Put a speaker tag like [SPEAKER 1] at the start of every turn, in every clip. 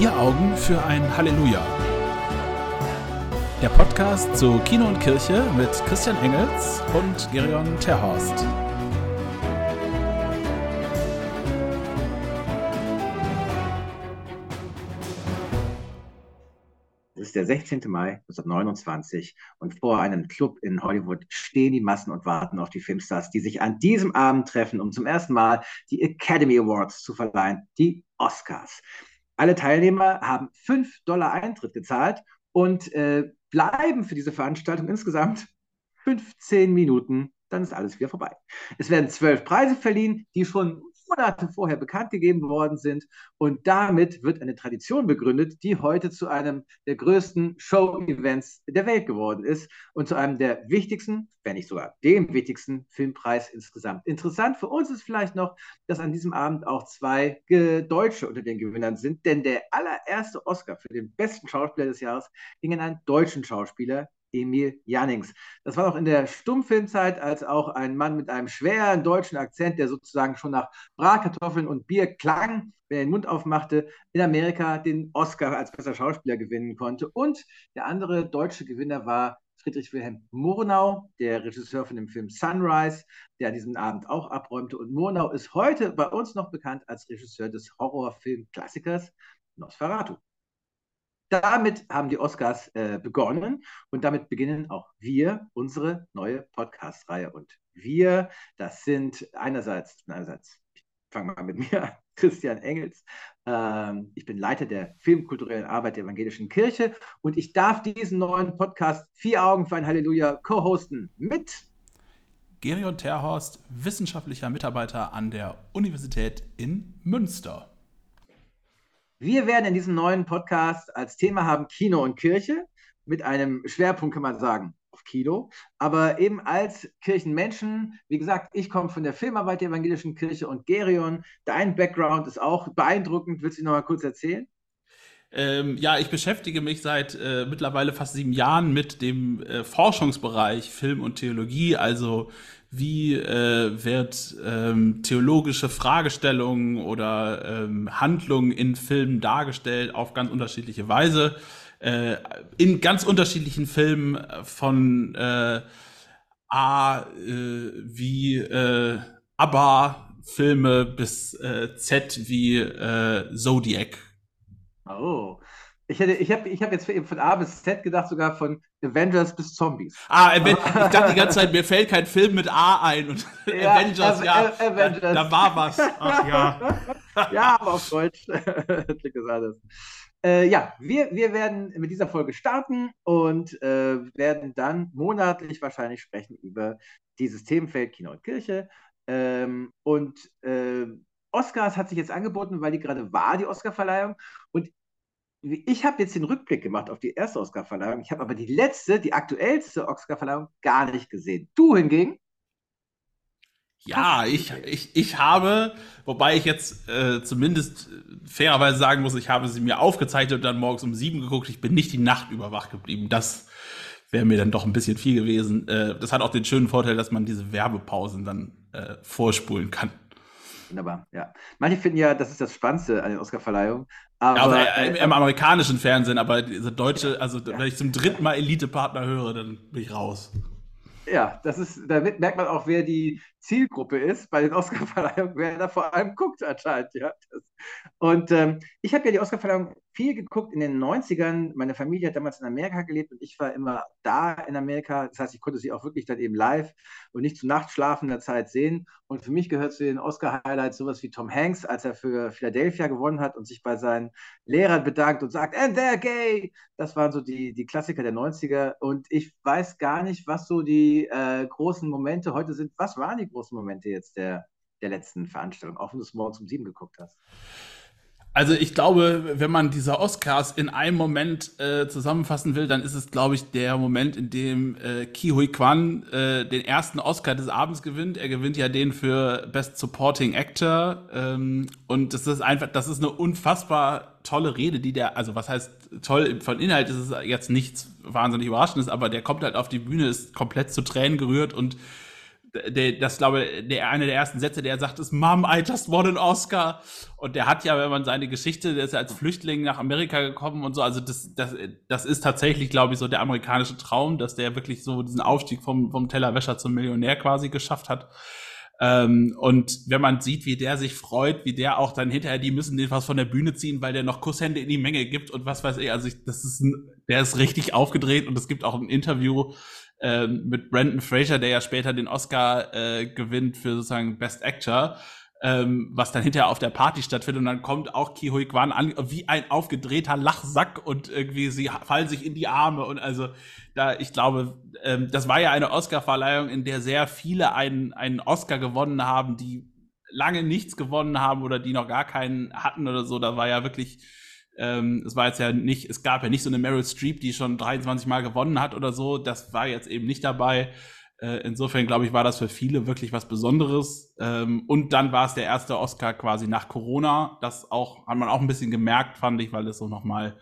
[SPEAKER 1] Vier Augen für ein Halleluja. Der Podcast zu Kino und Kirche mit Christian Engels und Gerion Terhorst.
[SPEAKER 2] Es ist der 16. Mai 1929 und vor einem Club in Hollywood stehen die Massen und warten auf die Filmstars, die sich an diesem Abend treffen, um zum ersten Mal die Academy Awards zu verleihen, die Oscars. Alle Teilnehmer haben 5 Dollar Eintritt gezahlt und äh, bleiben für diese Veranstaltung insgesamt 15 Minuten. Dann ist alles wieder vorbei. Es werden zwölf Preise verliehen, die schon Monate vorher bekannt gegeben worden sind. Und damit wird eine Tradition begründet, die heute zu einem der größten Show-Events der Welt geworden ist und zu einem der wichtigsten, wenn nicht sogar dem wichtigsten Filmpreis insgesamt. Interessant für uns ist vielleicht noch, dass an diesem Abend auch zwei Deutsche unter den Gewinnern sind, denn der allererste Oscar für den besten Schauspieler des Jahres ging an einen deutschen Schauspieler, Emil Jannings. Das war noch in der Stummfilmzeit, als auch ein Mann mit einem schweren deutschen Akzent, der sozusagen schon nach Bratkartoffeln und Bier klang, wenn er den Mund aufmachte, in Amerika den Oscar als bester Schauspieler gewinnen konnte. Und der andere deutsche Gewinner war Friedrich Wilhelm Murnau, der Regisseur von dem Film Sunrise, der diesen Abend auch abräumte. Und Murnau ist heute bei uns noch bekannt als Regisseur des Horrorfilmklassikers Nosferatu damit haben die Oscars äh, begonnen und damit beginnen auch wir unsere neue Podcast-Reihe. Und wir, das sind einerseits, einerseits, ich fange mal mit mir an, Christian Engels. Ähm, ich bin Leiter der filmkulturellen Arbeit der Evangelischen Kirche und ich darf diesen neuen Podcast Vier Augen für ein Halleluja co-hosten mit
[SPEAKER 1] Gerion Terhorst, wissenschaftlicher Mitarbeiter an der Universität in Münster.
[SPEAKER 2] Wir werden in diesem neuen Podcast als Thema haben Kino und Kirche mit einem Schwerpunkt, kann man sagen, auf Kino, aber eben als Kirchenmenschen. Wie gesagt, ich komme von der Filmarbeit der Evangelischen Kirche und Gerion. Dein Background ist auch beeindruckend. Willst du noch mal kurz erzählen?
[SPEAKER 1] Ähm, ja, ich beschäftige mich seit äh, mittlerweile fast sieben Jahren mit dem äh, Forschungsbereich Film und Theologie, also wie äh, wird ähm, theologische Fragestellungen oder ähm, Handlungen in Filmen dargestellt auf ganz unterschiedliche Weise. Äh, in ganz unterschiedlichen Filmen von äh, A äh, wie äh, ABBA-Filme bis äh, Z wie äh, Zodiac.
[SPEAKER 2] Oh, ich, hätte, ich habe ich hab jetzt von A bis Z gedacht, sogar von Avengers bis Zombies.
[SPEAKER 1] Ah, ich dachte die ganze Zeit, mir fällt kein Film mit A ein. Und ja, Avengers, ja, Avengers. Da, da, war was. Ach ja.
[SPEAKER 2] ja, aber auf Deutsch alles. Äh, ja, wir, wir werden mit dieser Folge starten und äh, werden dann monatlich wahrscheinlich sprechen über dieses Themenfeld Kino und Kirche. Ähm, und äh, Oscars hat sich jetzt angeboten, weil die gerade war, die Oscarverleihung. Und ich habe jetzt den Rückblick gemacht auf die erste Oscarverleihung. Ich habe aber die letzte, die aktuellste Oscarverleihung gar nicht gesehen. Du hingegen?
[SPEAKER 1] Ja, ich, ich, ich habe, wobei ich jetzt äh, zumindest fairerweise sagen muss, ich habe sie mir aufgezeichnet und dann morgens um sieben geguckt. Ich bin nicht die Nacht über wach geblieben. Das wäre mir dann doch ein bisschen viel gewesen. Äh, das hat auch den schönen Vorteil, dass man diese Werbepausen dann äh, vorspulen kann.
[SPEAKER 2] Wunderbar, ja. Manche finden ja, das ist das Spannendste an den Oscarverleihungen.
[SPEAKER 1] Aber, ja, aber äh, im amerikanischen Fernsehen, aber diese deutsche, also ja. wenn ich zum dritten Mal Elite-Partner höre, dann bin ich raus.
[SPEAKER 2] Ja, das ist, damit merkt man auch, wer die Zielgruppe ist bei den Oscarverleihungen, wer da vor allem guckt anscheinend. Ja. Und ähm, ich habe ja die Oscarverleihung viel geguckt in den 90ern. Meine Familie hat damals in Amerika gelebt und ich war immer da in Amerika. Das heißt, ich konnte sie auch wirklich dann eben live und nicht zu nachtschlafender Zeit sehen. Und für mich gehört zu den Oscar-Highlights sowas wie Tom Hanks, als er für Philadelphia gewonnen hat und sich bei seinen Lehrern bedankt und sagt, and they're gay. Das waren so die, die Klassiker der 90er. Und ich weiß gar nicht, was so die äh, großen Momente heute sind. Was waren die großen Momente jetzt der, der letzten Veranstaltung, auch wenn du es morgens um sieben geguckt hast?
[SPEAKER 1] Also ich glaube, wenn man diese Oscars in einem Moment äh, zusammenfassen will, dann ist es, glaube ich, der Moment, in dem äh, Ki Hui Kwan äh, den ersten Oscar des Abends gewinnt. Er gewinnt ja den für Best Supporting Actor. Ähm, und das ist einfach, das ist eine unfassbar tolle Rede, die der, also was heißt toll, von Inhalt ist es jetzt nichts wahnsinnig Überraschendes, aber der kommt halt auf die Bühne, ist komplett zu Tränen gerührt und das glaube der eine der ersten Sätze, der er sagt, ist Mom, I just won an Oscar. Und der hat ja, wenn man seine Geschichte, der ist ja als Flüchtling nach Amerika gekommen und so, also das, das, das ist tatsächlich, glaube ich, so der amerikanische Traum, dass der wirklich so diesen Aufstieg vom, vom Tellerwäscher zum Millionär quasi geschafft hat. Ähm, und wenn man sieht, wie der sich freut, wie der auch dann hinterher, die müssen den was von der Bühne ziehen, weil der noch Kusshände in die Menge gibt und was weiß ich. Also ich, das ist ein, der ist richtig aufgedreht und es gibt auch ein Interview äh, mit Brandon Fraser, der ja später den Oscar äh, gewinnt für sozusagen Best Actor ähm, was dann hinterher auf der Party stattfindet. Und dann kommt auch Ki Hui Kwan an wie ein aufgedrehter Lachsack und irgendwie sie fallen sich in die Arme. Und also da ich glaube ähm, das war ja eine Oscarverleihung in der sehr viele einen einen Oscar gewonnen haben die lange nichts gewonnen haben oder die noch gar keinen hatten oder so. Da war ja wirklich ähm, es war jetzt ja nicht es gab ja nicht so eine Meryl Streep die schon 23 Mal gewonnen hat oder so das war jetzt eben nicht dabei äh, insofern glaube ich, war das für viele wirklich was Besonderes. Ähm, und dann war es der erste Oscar quasi nach Corona. Das auch, hat man auch ein bisschen gemerkt, fand ich, weil es so nochmal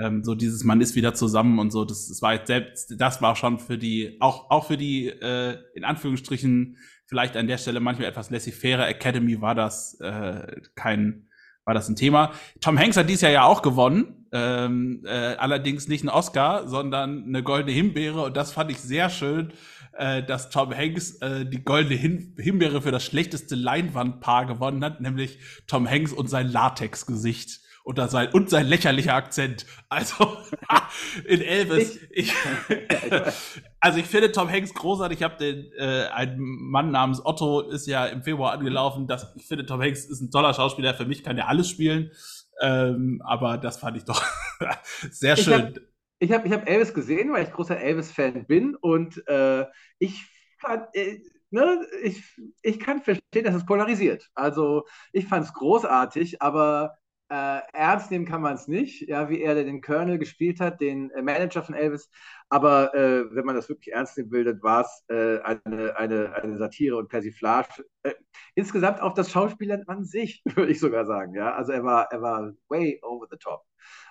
[SPEAKER 1] ähm, so dieses, man ist wieder zusammen und so. Das, das war jetzt selbst, das war schon für die, auch, auch für die, äh, in Anführungsstrichen, vielleicht an der Stelle manchmal etwas laissez-faire Academy war das äh, kein, war das ein Thema. Tom Hanks hat dieses Jahr ja auch gewonnen, ähm, äh, allerdings nicht einen Oscar, sondern eine goldene Himbeere und das fand ich sehr schön, äh, dass Tom Hanks äh, die goldene Hin Himbeere für das schlechteste Leinwandpaar gewonnen hat, nämlich Tom Hanks und sein Latexgesicht und sein, und sein lächerlicher Akzent. Also in Elvis. Ich, also ich finde Tom Hanks großartig. Ich habe den äh, ein Mann namens Otto ist ja im Februar angelaufen. Das, ich finde Tom Hanks ist ein toller Schauspieler. Für mich kann er alles spielen. Ähm, aber das fand ich doch sehr schön
[SPEAKER 2] ich habe ich hab Elvis gesehen, weil ich großer Elvis-Fan bin und äh, ich fand, äh, ne, ich, ich kann verstehen, dass es polarisiert. Also ich fand es großartig, aber äh, ernst nehmen kann man es nicht, ja, wie er den Colonel gespielt hat, den äh, Manager von Elvis. Aber äh, wenn man das wirklich ernst nehmen will, dann war es äh, eine, eine, eine Satire und Persiflage. Äh, insgesamt auch das Schauspielern an sich, würde ich sogar sagen. Ja? Also er war, er war way over the top.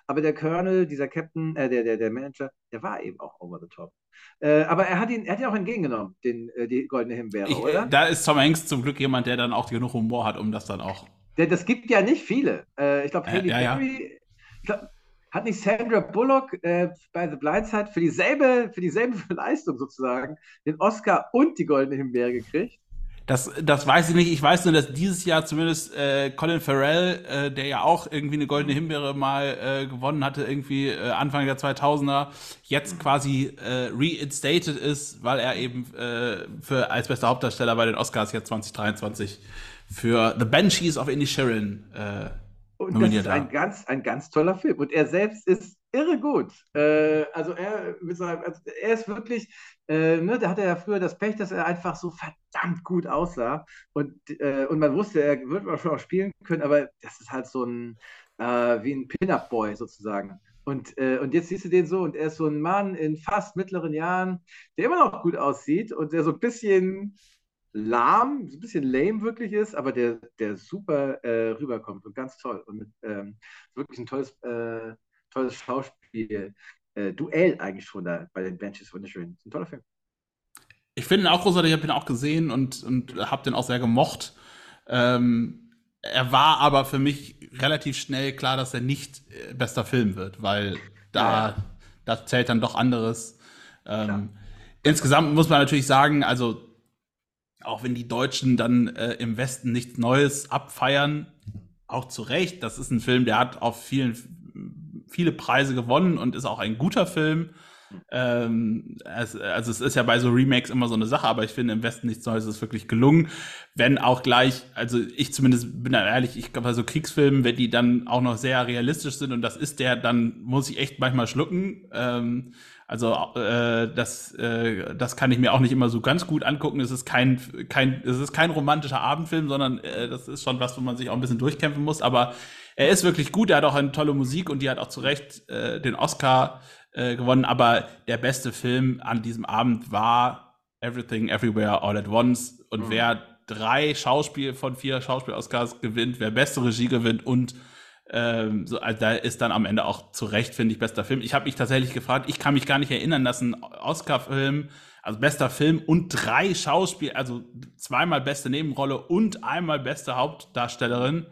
[SPEAKER 2] Aber der Colonel, dieser Captain, äh, der, der, der Manager, der war eben auch over the top. Äh, aber er hat ihn, er hat ihn auch entgegengenommen, den, äh, die goldene Himbeere, ich, oder?
[SPEAKER 1] Da ist Tom Hanks zum Glück jemand, der dann auch genug Humor hat, um das dann auch.
[SPEAKER 2] Das gibt ja nicht viele. Äh, ich glaube, Haley ja, Berry, ja. hat nicht Sandra Bullock äh, bei The Blind Side für dieselbe, für dieselbe Leistung sozusagen den Oscar und die goldene Himbeere gekriegt?
[SPEAKER 1] Das, das weiß ich nicht. Ich weiß nur, dass dieses Jahr zumindest äh, Colin Farrell, äh, der ja auch irgendwie eine goldene Himbeere mal äh, gewonnen hatte, irgendwie äh, Anfang der 2000er, jetzt quasi äh, reinstated ist, weil er eben äh, für als bester Hauptdarsteller bei den Oscars jetzt 2023 für The Banshees of Inisherin äh,
[SPEAKER 2] und das ist ein ganz, ein ganz toller Film. Und er selbst ist irre gut. Äh, also er, also er ist wirklich, äh, ne, da hatte er ja früher das Pech, dass er einfach so verdammt gut aussah. Und, äh, und man wusste, er wird schon auch spielen können, aber das ist halt so ein, äh, wie ein Pin-Up-Boy sozusagen. Und, äh, und jetzt siehst du den so und er ist so ein Mann in fast mittleren Jahren, der immer noch gut aussieht und der so ein bisschen lahm, ein bisschen lame wirklich ist, aber der, der super äh, rüberkommt und ganz toll. Und mit, ähm, wirklich ein tolles, äh, tolles Schauspiel. Äh, Duell eigentlich schon da bei den Benches wunderschön. Ist ein toller Film.
[SPEAKER 1] Ich finde ihn auch großartig, ich habe ihn auch gesehen und, und habe den auch sehr gemocht. Ähm, er war aber für mich relativ schnell klar, dass er nicht äh, bester Film wird, weil da, ja. da zählt dann doch anderes. Ähm, insgesamt muss man natürlich sagen, also auch wenn die Deutschen dann äh, im Westen nichts Neues abfeiern, auch zu Recht. Das ist ein Film, der hat auf vielen, viele Preise gewonnen und ist auch ein guter Film. Ähm, es, also es ist ja bei so Remakes immer so eine Sache, aber ich finde im Westen nichts Neues ist wirklich gelungen. Wenn auch gleich, also ich zumindest bin da ehrlich, ich glaube bei so Kriegsfilmen, wenn die dann auch noch sehr realistisch sind und das ist der, dann muss ich echt manchmal schlucken. Ähm, also äh, das, äh, das kann ich mir auch nicht immer so ganz gut angucken. Es ist kein, kein, es ist kein romantischer Abendfilm, sondern äh, das ist schon was, wo man sich auch ein bisschen durchkämpfen muss. Aber er ist wirklich gut. Er hat auch eine tolle Musik und die hat auch zu Recht äh, den Oscar äh, gewonnen. Aber der beste Film an diesem Abend war Everything Everywhere All at Once. Und mhm. wer drei Schauspiel von vier Schauspiel-Oscars gewinnt, wer beste Regie gewinnt und ähm, so, also da ist dann am Ende auch zu Recht, finde ich, bester Film. Ich habe mich tatsächlich gefragt, ich kann mich gar nicht erinnern, dass ein Oscar-Film also bester Film und drei Schauspiel, also zweimal beste Nebenrolle und einmal beste Hauptdarstellerin.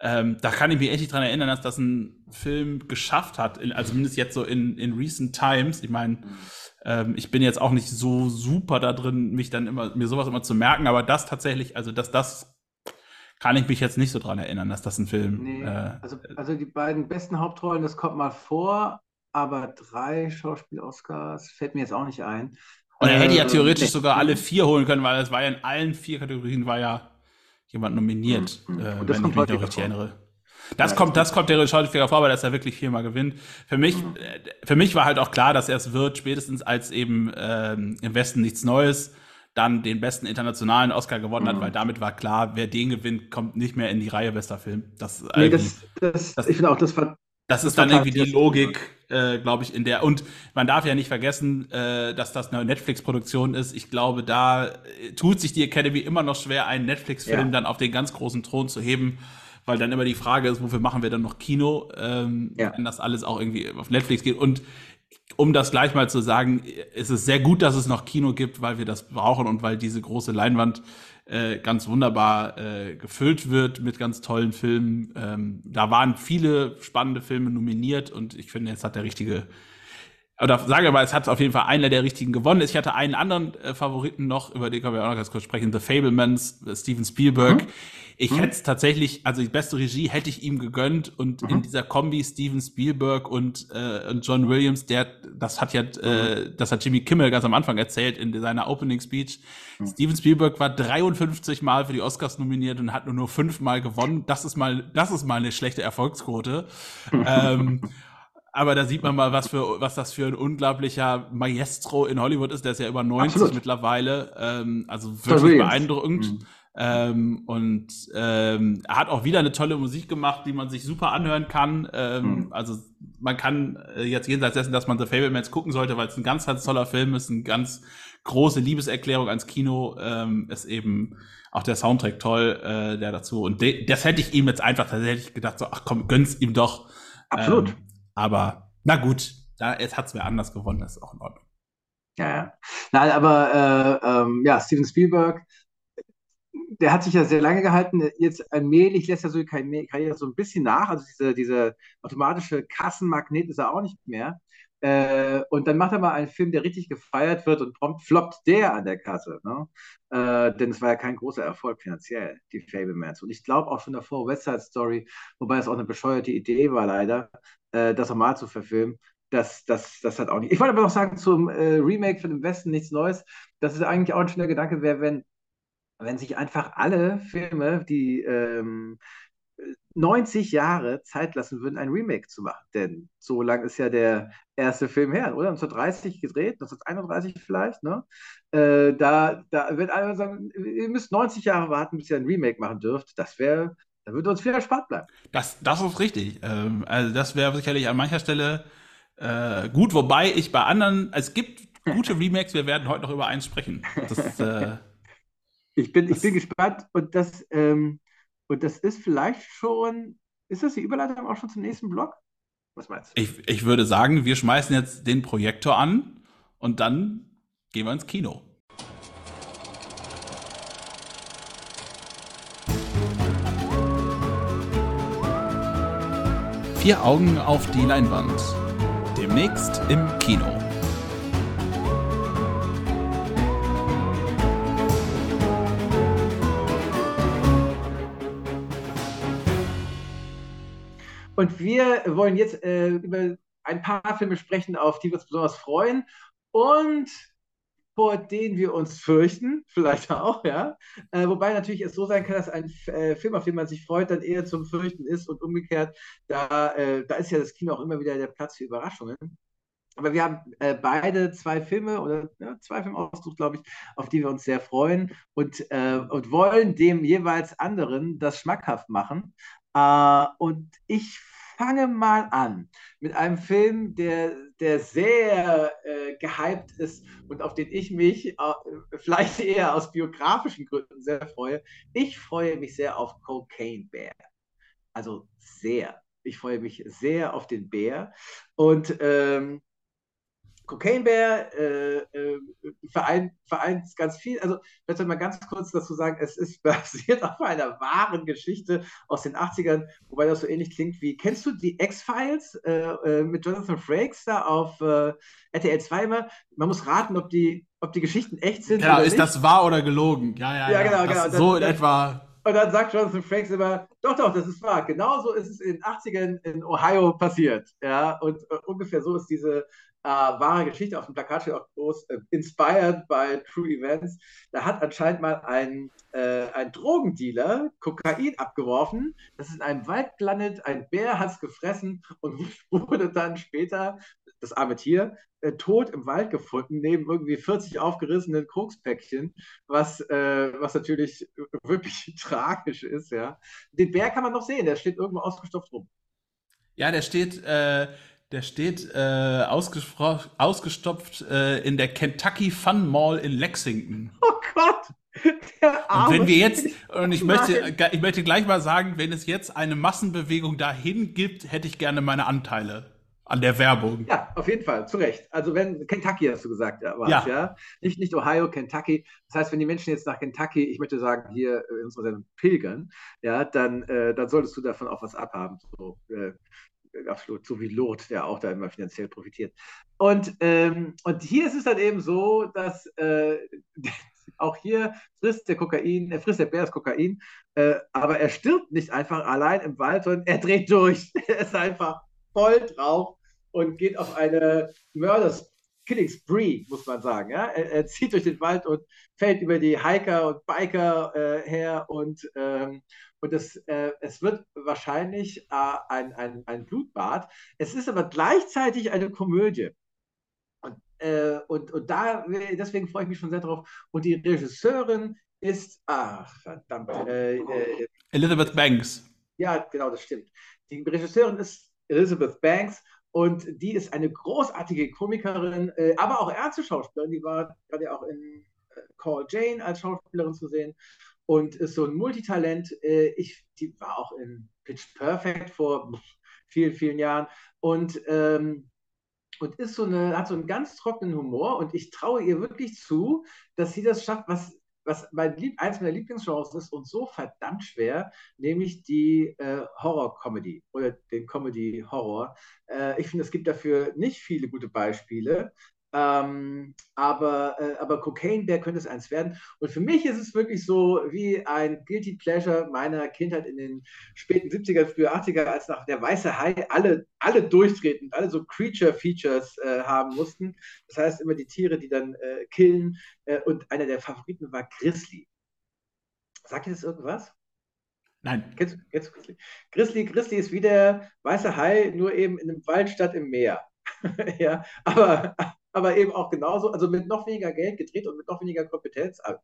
[SPEAKER 1] Ähm, da kann ich mich echt nicht dran erinnern, dass das ein Film geschafft hat, in, also zumindest jetzt so in, in recent times. Ich meine, ähm, ich bin jetzt auch nicht so super da drin, mich dann immer, mir sowas immer zu merken, aber das tatsächlich, also dass das kann ich mich jetzt nicht so dran erinnern, dass das ein Film.
[SPEAKER 2] Nee, äh, also, also die beiden besten Hauptrollen, das kommt mal vor, aber drei Schauspiel-Oscars fällt mir jetzt auch nicht ein.
[SPEAKER 1] Und er hätte ja äh, theoretisch sogar alle vier holen können, weil es war ja in allen vier Kategorien war ja jemand nominiert, mhm. äh, wenn ich mich noch richtig erinnere. Das ja, kommt, das kommt der häufiger vor, aber dass er wirklich viermal gewinnt. Für mich, mhm. Äh, für mich war halt auch klar, dass er es wird, spätestens als eben ähm, im Westen nichts Neues dann den besten internationalen Oscar gewonnen mhm. hat, weil damit war klar, wer den gewinnt, kommt nicht mehr in die Reihe bester Film. Das,
[SPEAKER 2] nee, das, das, das, ich finde auch, das war
[SPEAKER 1] das ist dann irgendwie die Logik, äh, glaube ich, in der. Und man darf ja nicht vergessen, äh, dass das eine Netflix-Produktion ist. Ich glaube, da äh, tut sich die Academy immer noch schwer, einen Netflix-Film ja. dann auf den ganz großen Thron zu heben, weil dann immer die Frage ist, wofür machen wir dann noch Kino, ähm, ja. wenn das alles auch irgendwie auf Netflix geht. Und um das gleich mal zu sagen, ist es sehr gut, dass es noch Kino gibt, weil wir das brauchen und weil diese große Leinwand äh, ganz wunderbar äh, gefüllt wird mit ganz tollen Filmen. Ähm, da waren viele spannende Filme nominiert und ich finde, jetzt hat der richtige oder sage wir mal, es hat auf jeden Fall einer der richtigen gewonnen. Ich hatte einen anderen äh, Favoriten noch, über den können wir auch noch ganz kurz sprechen, The Fablemans, äh, Steven Spielberg. Mhm. Ich mhm. hätte es tatsächlich, also die beste Regie hätte ich ihm gegönnt und mhm. in dieser Kombi Steven Spielberg und, äh, und John Williams, der, das hat ja, äh, das hat Jimmy Kimmel ganz am Anfang erzählt in seiner Opening Speech. Mhm. Steven Spielberg war 53 Mal für die Oscars nominiert und hat nur nur fünf Mal gewonnen. Das ist mal, das ist mal eine schlechte Erfolgsquote. ähm, aber da sieht man mal, was für was das für ein unglaublicher Maestro in Hollywood ist. Der ist ja über 90 Absolut. mittlerweile. Ähm, also wirklich beeindruckend. Mhm. Ähm, und ähm, er hat auch wieder eine tolle Musik gemacht, die man sich super anhören kann. Ähm, mhm. Also man kann äh, jetzt jenseits dessen, dass man The Fablemans gucken sollte, weil es ein ganz, ganz toller Film ist, eine ganz große Liebeserklärung ans Kino, ähm, ist eben auch der Soundtrack toll, äh, der dazu. Und das hätte ich ihm jetzt einfach tatsächlich gedacht, so, ach komm, gönn's ihm doch.
[SPEAKER 2] Absolut.
[SPEAKER 1] Ähm, aber na gut, da, jetzt hat es wer anders gewonnen, das ist auch in Ordnung.
[SPEAKER 2] Ja, ja. Nein, aber äh, ähm, ja, Steven Spielberg, der hat sich ja sehr lange gehalten. Jetzt allmählich lässt er so die Karriere so ein bisschen nach. Also diese, diese automatische Kassenmagnet ist er auch nicht mehr. Äh, und dann macht er mal einen Film, der richtig gefeiert wird und prompt floppt der an der Kasse. Ne? Äh, denn es war ja kein großer Erfolg finanziell, die Fablemans. Und ich glaube auch schon davor West Side Story, wobei es auch eine bescheuerte Idee war leider, äh, das nochmal zu verfilmen. Das, das, das hat auch nicht. Ich wollte aber noch sagen zum äh, Remake von dem Westen nichts Neues. Das ist eigentlich auch ein schöner Gedanke, wäre, wenn, wenn sich einfach alle Filme, die ähm, 90 Jahre Zeit lassen würden, ein Remake zu machen. Denn so lang ist ja der erste Film her, oder? 1930 gedreht, 1931 vielleicht, ne? Äh, da, da wird einer sagen, ihr müsst 90 Jahre warten, bis ihr ein Remake machen dürft. Das wäre, da würde uns viel erspart bleiben.
[SPEAKER 1] Das, das ist richtig. Ähm, also das wäre sicherlich an mancher Stelle äh, gut, wobei ich bei anderen, es gibt gute Remakes, wir werden heute noch über eins sprechen. Das, äh,
[SPEAKER 2] ich, bin, das, ich bin gespannt und das, ähm, und das ist vielleicht schon, ist das die Überleitung auch schon zum nächsten Blog?
[SPEAKER 1] Was meinst du? Ich, ich würde sagen, wir schmeißen jetzt den Projektor an und dann gehen wir ins Kino. Vier Augen auf die Leinwand. Demnächst im Kino.
[SPEAKER 2] Und wir wollen jetzt äh, über ein paar Filme sprechen, auf die wir uns besonders freuen und vor denen wir uns fürchten, vielleicht auch, ja. Äh, wobei natürlich es so sein kann, dass ein äh, Film, auf den man sich freut, dann eher zum Fürchten ist und umgekehrt. Da, äh, da ist ja das Kino auch immer wieder der Platz für Überraschungen. Aber wir haben äh, beide zwei Filme oder ja, zwei Filme ausgesucht, glaube ich, auf die wir uns sehr freuen und, äh, und wollen dem jeweils anderen das schmackhaft machen. Äh, und ich fange mal an mit einem Film, der, der sehr äh, gehypt ist und auf den ich mich äh, vielleicht eher aus biografischen Gründen sehr freue. Ich freue mich sehr auf Cocaine Bear. Also sehr. Ich freue mich sehr auf den Bär. Und ähm, Cocaine Bear äh, äh, vereint, vereint ganz viel. Also, ich möchte mal ganz kurz dazu sagen, es ist basiert auf einer wahren Geschichte aus den 80ern, wobei das so ähnlich klingt wie, kennst du die X-Files äh, äh mit Jonathan Frakes da auf äh, RTL 2 immer? Man muss raten, ob die, ob die Geschichten echt sind.
[SPEAKER 1] Genau, ist nicht. das wahr oder gelogen? Ja, ja,
[SPEAKER 2] ja. ja genau, genau.
[SPEAKER 1] so in etwa.
[SPEAKER 2] Und dann sagt Jonathan Frakes immer, doch, doch, das ist wahr. Genauso ist es in den 80ern in Ohio passiert. Ja, und uh, ungefähr so ist diese äh, wahre Geschichte. Auf dem Plakat steht auch groß, äh, inspired by true events. Da hat anscheinend mal ein, äh, ein Drogendealer Kokain abgeworfen. Das ist in einem Wald gelandet. Ein Bär hat es gefressen und wurde dann später, das arme Tier, äh, tot im Wald gefunden, neben irgendwie 40 aufgerissenen Kokspäckchen, was, äh, was natürlich wirklich tragisch ist. Ja. Den Bär kann man noch sehen, der steht irgendwo ausgestopft rum.
[SPEAKER 1] Ja, der steht, äh, der steht äh, ausgestopft äh, in der Kentucky Fun Mall in Lexington.
[SPEAKER 2] Oh Gott!
[SPEAKER 1] und wenn wir jetzt, und ich möchte, ich möchte gleich mal sagen, wenn es jetzt eine Massenbewegung dahin gibt, hätte ich gerne meine Anteile an der Werbung.
[SPEAKER 2] Ja, auf jeden Fall, zu Recht. Also wenn, Kentucky hast du gesagt, ja, war's, ja. ja. Nicht, nicht Ohio, Kentucky. Das heißt, wenn die Menschen jetzt nach Kentucky, ich möchte sagen, hier in unserer Sendung pilgern, ja, dann, äh, dann solltest du davon auch was abhaben. So, äh, absolut, so wie Lot, der auch da immer finanziell profitiert. Und, ähm, und hier ist es dann eben so, dass äh, auch hier frisst der Kokain, er frisst der Bär das Kokain, äh, aber er stirbt nicht einfach allein im Wald, sondern er dreht durch. er ist einfach voll drauf und geht auf eine Mörders Killing Spree, muss man sagen. Ja? Er, er, zieht durch den Wald und fällt über die Hiker und Biker äh, her und ähm, und es, äh, es wird wahrscheinlich äh, ein, ein, ein Blutbad. Es ist aber gleichzeitig eine Komödie. Und, äh, und, und da, deswegen freue ich mich schon sehr drauf. Und die Regisseurin ist, ach, verdammt. Äh,
[SPEAKER 1] äh, Elizabeth Banks.
[SPEAKER 2] Ja, genau, das stimmt. Die Regisseurin ist Elizabeth Banks und die ist eine großartige Komikerin, äh, aber auch Ärzteschauspielerin. Die war gerade auch in Call Jane als Schauspielerin zu sehen und ist so ein Multitalent. Äh, ich, die war auch in Pitch Perfect vor vielen, vielen Jahren und, ähm, und ist so eine, hat so einen ganz trockenen Humor und ich traue ihr wirklich zu, dass sie das schafft, was, was mein Lieb, eins meiner Lieblingsgenres ist und so verdammt schwer, nämlich die äh, Horror-Comedy oder den Comedy-Horror. Äh, ich finde, es gibt dafür nicht viele gute Beispiele. Ähm, aber, äh, aber Cocaine Bear könnte es eins werden. Und für mich ist es wirklich so wie ein Guilty Pleasure meiner Kindheit in den späten 70er, früher 80er, als nach der Weiße Hai alle, alle durchtreten, alle so Creature-Features äh, haben mussten. Das heißt immer die Tiere, die dann äh, killen. Äh, und einer der Favoriten war Grizzly. Sagt ihr das irgendwas?
[SPEAKER 1] Nein.
[SPEAKER 2] Kennst du, kennst du Grizzly? Grizzly? Grizzly ist wie der Weiße Hai, nur eben in einem Wald statt im Meer. ja, aber, aber eben auch genauso, also mit noch weniger Geld gedreht und mit noch weniger Kompetenz. Ah,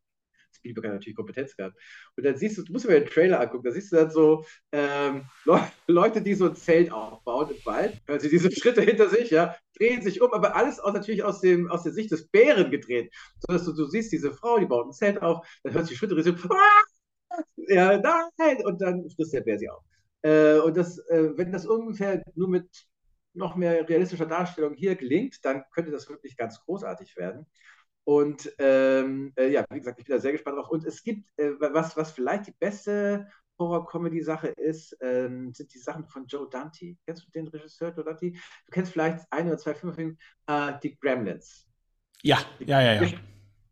[SPEAKER 2] Spielberg hat natürlich Kompetenz gehabt. Und dann siehst du, du musst mal den Trailer angucken, da siehst du dann so ähm, Leute, die so ein Zelt aufbauen im Wald, hören sie diese Schritte hinter sich, ja, drehen sich um, aber alles aus, natürlich aus, dem, aus der Sicht des Bären gedreht. So dass du, du siehst diese Frau, die baut ein Zelt auf, dann hört sie Schritte, die so, ja, nein, und dann frisst der Bär sie auf. Äh, und das, äh, wenn das ungefähr nur mit noch mehr realistischer Darstellung hier gelingt, dann könnte das wirklich ganz großartig werden. Und ähm, äh, ja, wie gesagt, ich bin da sehr gespannt drauf. Und es gibt, äh, was, was vielleicht die beste Horror-Comedy-Sache ist, ähm, sind die Sachen von Joe Dante. Kennst du den Regisseur Joe Dante? Du kennst vielleicht ein oder zwei Filme von ihm, äh, die Gremlins.
[SPEAKER 1] Ja, ja, ja, ja.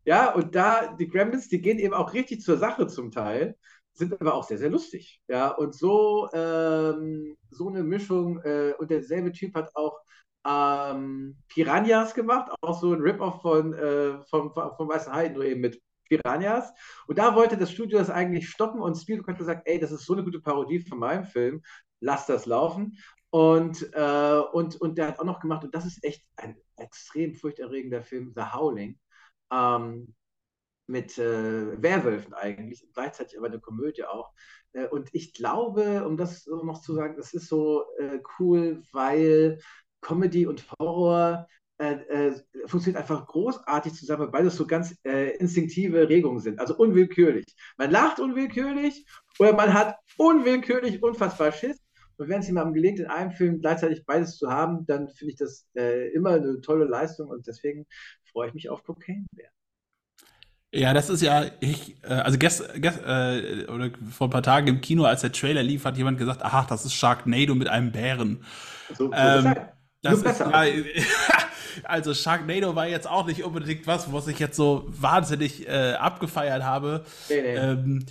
[SPEAKER 2] Ja, und da, die Gremlins, die gehen eben auch richtig zur Sache zum Teil sind aber auch sehr, sehr lustig. Ja, und so, ähm, so eine Mischung, äh, und derselbe Typ hat auch ähm, Piranhas gemacht, auch so ein Rip-Off von, äh, vom, vom Weißen Hai, nur eben mit Piranhas. Und da wollte das Studio das eigentlich stoppen und Spielberg hat gesagt, ey, das ist so eine gute Parodie von meinem Film, lass das laufen. Und, äh, und, und der hat auch noch gemacht, und das ist echt ein extrem furchterregender Film, The Howling. Ähm, mit äh, Werwölfen eigentlich, gleichzeitig aber eine Komödie auch. Äh, und ich glaube, um das noch zu sagen, das ist so äh, cool, weil Comedy und Horror äh, äh, funktioniert einfach großartig zusammen, weil das so ganz äh, instinktive Regungen sind, also unwillkürlich. Man lacht unwillkürlich oder man hat unwillkürlich unfassbar Schiss. Und wenn es jemandem gelingt, in einem Film gleichzeitig beides zu haben, dann finde ich das immer eine tolle Leistung und deswegen freue ich mich auf Cocaine Bear.
[SPEAKER 1] Ja, das ist ja, ich, äh, also gest, gest, äh, oder vor ein paar Tagen im Kino, als der Trailer lief, hat jemand gesagt, ach, das ist Sharknado mit einem Bären. So, ähm, das ist, ja, also Sharknado war jetzt auch nicht unbedingt was, was ich jetzt so wahnsinnig äh, abgefeiert habe. Nee, nee. Ähm,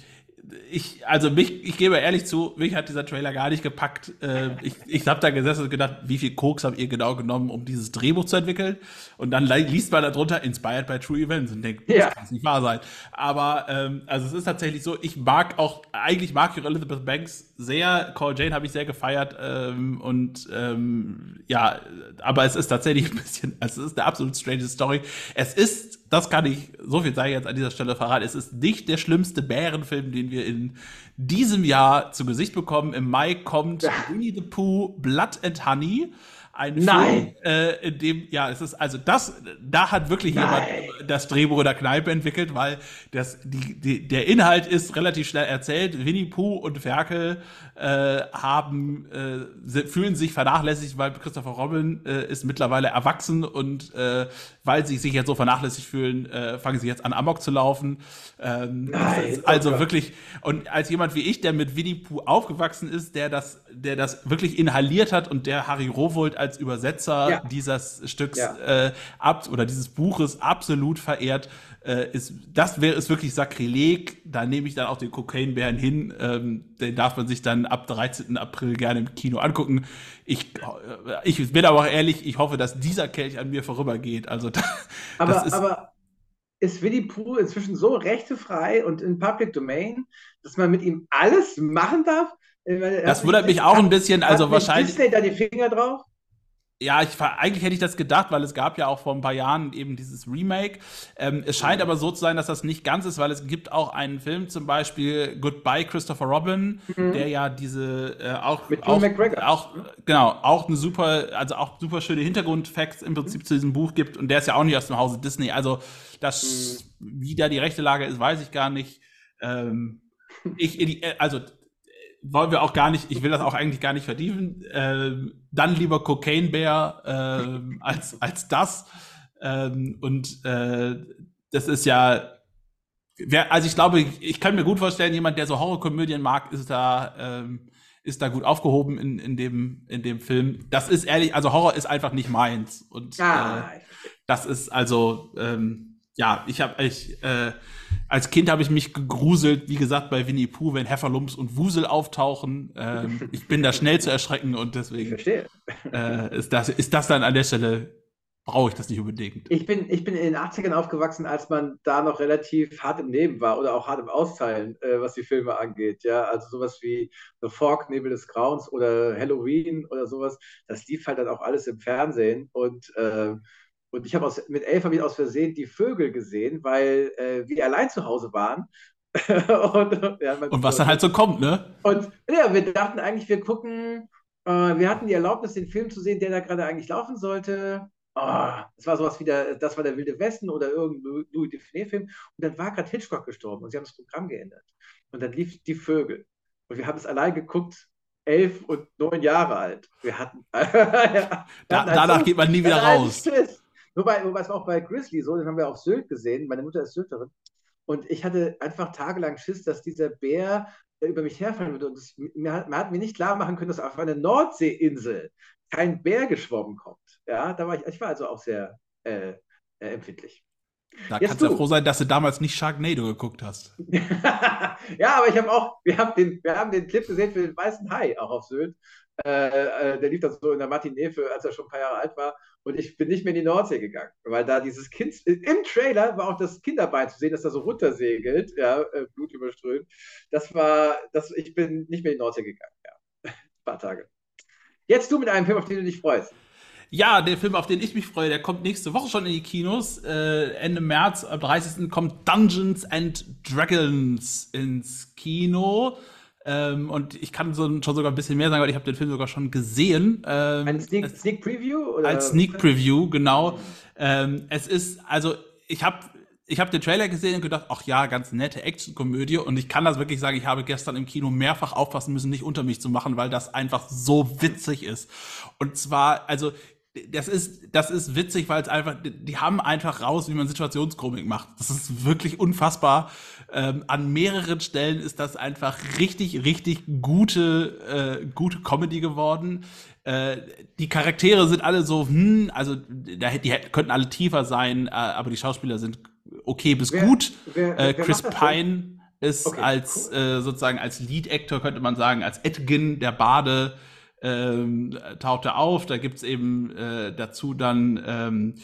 [SPEAKER 1] ich, also mich, ich gebe ehrlich zu, mich hat dieser Trailer gar nicht gepackt. Äh, ich ich habe da gesessen und gedacht, wie viel Koks habt ihr genau genommen, um dieses Drehbuch zu entwickeln? Und dann liest man darunter Inspired by True Events und denkt, ja. das kann nicht wahr sein. Aber ähm, also es ist tatsächlich so, ich mag auch, eigentlich mag ich Elizabeth Banks sehr. Call Jane habe ich sehr gefeiert ähm, und ähm, ja, aber es ist tatsächlich ein bisschen, also es ist eine absolut strange Story. Es ist das kann ich, so viel sei jetzt an dieser Stelle verraten. Es ist nicht der schlimmste Bärenfilm, den wir in diesem Jahr zu Gesicht bekommen. Im Mai kommt ja. Winnie the Pooh Blood and Honey. Ein Nein. Film, äh, in dem, ja, es ist, also das, da hat wirklich Nein. jemand das Drehbuch in der Kneipe entwickelt, weil das, die, die, der Inhalt ist relativ schnell erzählt. Winnie Pooh und Ferkel äh, haben, äh, fühlen sich vernachlässigt, weil Christopher Robin äh, ist mittlerweile erwachsen und äh, weil sie sich jetzt so vernachlässigt fühlen, äh, fangen sie jetzt an, Amok zu laufen. Ähm, Nein, also oh wirklich, und als jemand wie ich, der mit Winnie Pooh aufgewachsen ist, der das, der das wirklich inhaliert hat und der Harry Rowold als Übersetzer ja. dieses Stücks ja. äh, ab oder dieses Buches absolut verehrt, äh, ist, das wäre es wirklich Sakrileg. Da nehme ich dann auch den Kokainbären hin. Ähm, den darf man sich dann ab 13. April gerne im Kino angucken. Ich, äh, ich bin aber auch ehrlich, ich hoffe, dass dieser Kelch an mir vorübergeht. Also, da,
[SPEAKER 2] aber, ist, aber ist Winnie Pooh inzwischen so rechtefrei und in Public Domain, dass man mit ihm alles machen darf?
[SPEAKER 1] Das wundert mich auch ein bisschen. Also wahrscheinlich.
[SPEAKER 2] Disney da die Finger drauf?
[SPEAKER 1] Ja, ich, eigentlich hätte ich das gedacht, weil es gab ja auch vor ein paar Jahren eben dieses Remake. Ähm, es scheint aber so zu sein, dass das nicht ganz ist, weil es gibt auch einen Film, zum Beispiel Goodbye Christopher Robin, mhm. der ja diese äh, auch
[SPEAKER 2] mit
[SPEAKER 1] auch,
[SPEAKER 2] McGregor.
[SPEAKER 1] auch genau auch eine super, also auch super schöne Hintergrundfacts im Prinzip mhm. zu diesem Buch gibt und der ist ja auch nicht aus dem Hause Disney. Also das, mhm. wie da die rechte Lage ist, weiß ich gar nicht. Ähm, ich, also wollen wir auch gar nicht, ich will das auch eigentlich gar nicht vertiefen. Äh, dann lieber Cocaine Bear äh, als, als das. Ähm, und äh, das ist ja, wer, also ich glaube, ich, ich, kann mir gut vorstellen, jemand, der so Horrorkomödien mag, ist da, ähm, ist da gut aufgehoben in, in, dem, in dem Film. Das ist ehrlich, also Horror ist einfach nicht meins. Und ah. äh, das ist also, ähm, ja, ich habe ich, äh, als Kind habe ich mich gegruselt, wie gesagt, bei Winnie Pooh, wenn Hefferlumps und Wusel auftauchen. Ähm, ich bin da schnell zu erschrecken und deswegen äh, ist, das, ist das dann an der Stelle, brauche ich das nicht unbedingt.
[SPEAKER 2] Ich bin, ich bin in den 80ern aufgewachsen, als man da noch relativ hart im Leben war oder auch hart im Austeilen, äh, was die Filme angeht. Ja, also sowas wie The Fog, Nebel des Grauens oder Halloween oder sowas, das lief halt dann auch alles im Fernsehen und äh, und ich habe mit elf habe ich aus Versehen die Vögel gesehen, weil äh, wir allein zu Hause waren.
[SPEAKER 1] und, ja, und was dann halt so kommt, ne?
[SPEAKER 2] Und ja, wir dachten eigentlich, wir gucken, äh, wir hatten die Erlaubnis, den Film zu sehen, der da gerade eigentlich laufen sollte. Oh, das war sowas wie der, das war der Wilde Westen oder irgendein Louis Dufiné-Film. Und dann war gerade Hitchcock gestorben und sie haben das Programm geändert. Und dann lief die Vögel. Und wir haben es allein geguckt, elf und neun Jahre alt. Wir hatten. ja,
[SPEAKER 1] da, danach so, geht man nie wieder raus.
[SPEAKER 2] Wobei, wobei es war auch bei Grizzly so, den haben wir auf Sylt gesehen. Meine Mutter ist Sylterin. Und ich hatte einfach tagelang Schiss, dass dieser Bär über mich herfallen würde. Und das, mir, man hat mir nicht klar machen können, dass auf einer Nordseeinsel kein Bär geschwommen kommt. Ja, da war ich, ich war also auch sehr äh, äh, empfindlich.
[SPEAKER 1] Da Jetzt kannst du ja froh sein, dass du damals nicht Sharknado geguckt hast.
[SPEAKER 2] ja, aber ich habe auch, wir haben, den, wir haben den Clip gesehen für den weißen Hai, auch auf Sylt. Äh, äh, der lief dann so in der Matinee, als er schon ein paar Jahre alt war. Und ich bin nicht mehr in die Nordsee gegangen, weil da dieses Kind, im Trailer war auch das Kinderbein zu sehen, dass da so runtersegelt, ja, äh, Blut überströmt. Das war, das, ich bin nicht mehr in die Nordsee gegangen, ja. Ein paar Tage. Jetzt du mit einem Film, auf den du dich freust.
[SPEAKER 1] Ja, der Film, auf den ich mich freue, der kommt nächste Woche schon in die Kinos. Äh, Ende März, am 30. kommt Dungeons and Dragons ins Kino. Ähm, und ich kann so, schon sogar ein bisschen mehr sagen, weil ich habe den Film sogar schon gesehen. Ähm,
[SPEAKER 2] Ein Sneak, es, Sneak Preview? Oder?
[SPEAKER 1] Als Sneak Preview, genau. Ähm, es ist, also ich habe ich habe den Trailer gesehen und gedacht, ach ja, ganz nette Actionkomödie. Und ich kann das wirklich sagen, ich habe gestern im Kino mehrfach aufpassen müssen, nicht unter mich zu machen, weil das einfach so witzig ist. Und zwar, also das ist, das ist witzig, weil es einfach, die haben einfach raus, wie man Situationskomik macht. Das ist wirklich unfassbar. Ähm, an mehreren Stellen ist das einfach richtig, richtig gute, äh, gute Comedy geworden. Äh, die Charaktere sind alle so, hm, also die könnten alle tiefer sein, äh, aber die Schauspieler sind okay bis wer, gut. Wer, wer, äh, Chris Pine ist okay, als cool. äh, sozusagen als Lead-Actor, könnte man sagen, als Edgin, der Bade, ähm, taucht er auf. Da gibt's eben äh, dazu dann ähm,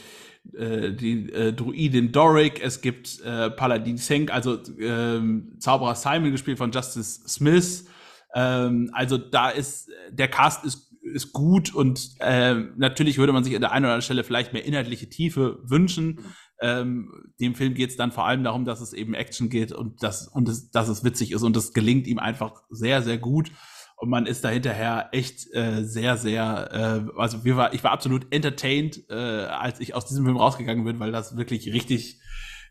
[SPEAKER 1] äh, die äh, Druidin Doric, es gibt äh, Paladin Senk, also ähm, Zauberer Simon gespielt von Justice Smith. Ähm, also da ist der Cast ist ist gut und äh, natürlich würde man sich an der einen oder anderen Stelle vielleicht mehr inhaltliche Tiefe wünschen. Ähm, dem Film geht es dann vor allem darum, dass es eben Action geht und, das, und das, dass es witzig ist und das gelingt ihm einfach sehr, sehr gut. Und man ist da hinterher echt äh, sehr, sehr, äh, also wir war, ich war absolut entertained, äh, als ich aus diesem Film rausgegangen bin, weil das wirklich richtig,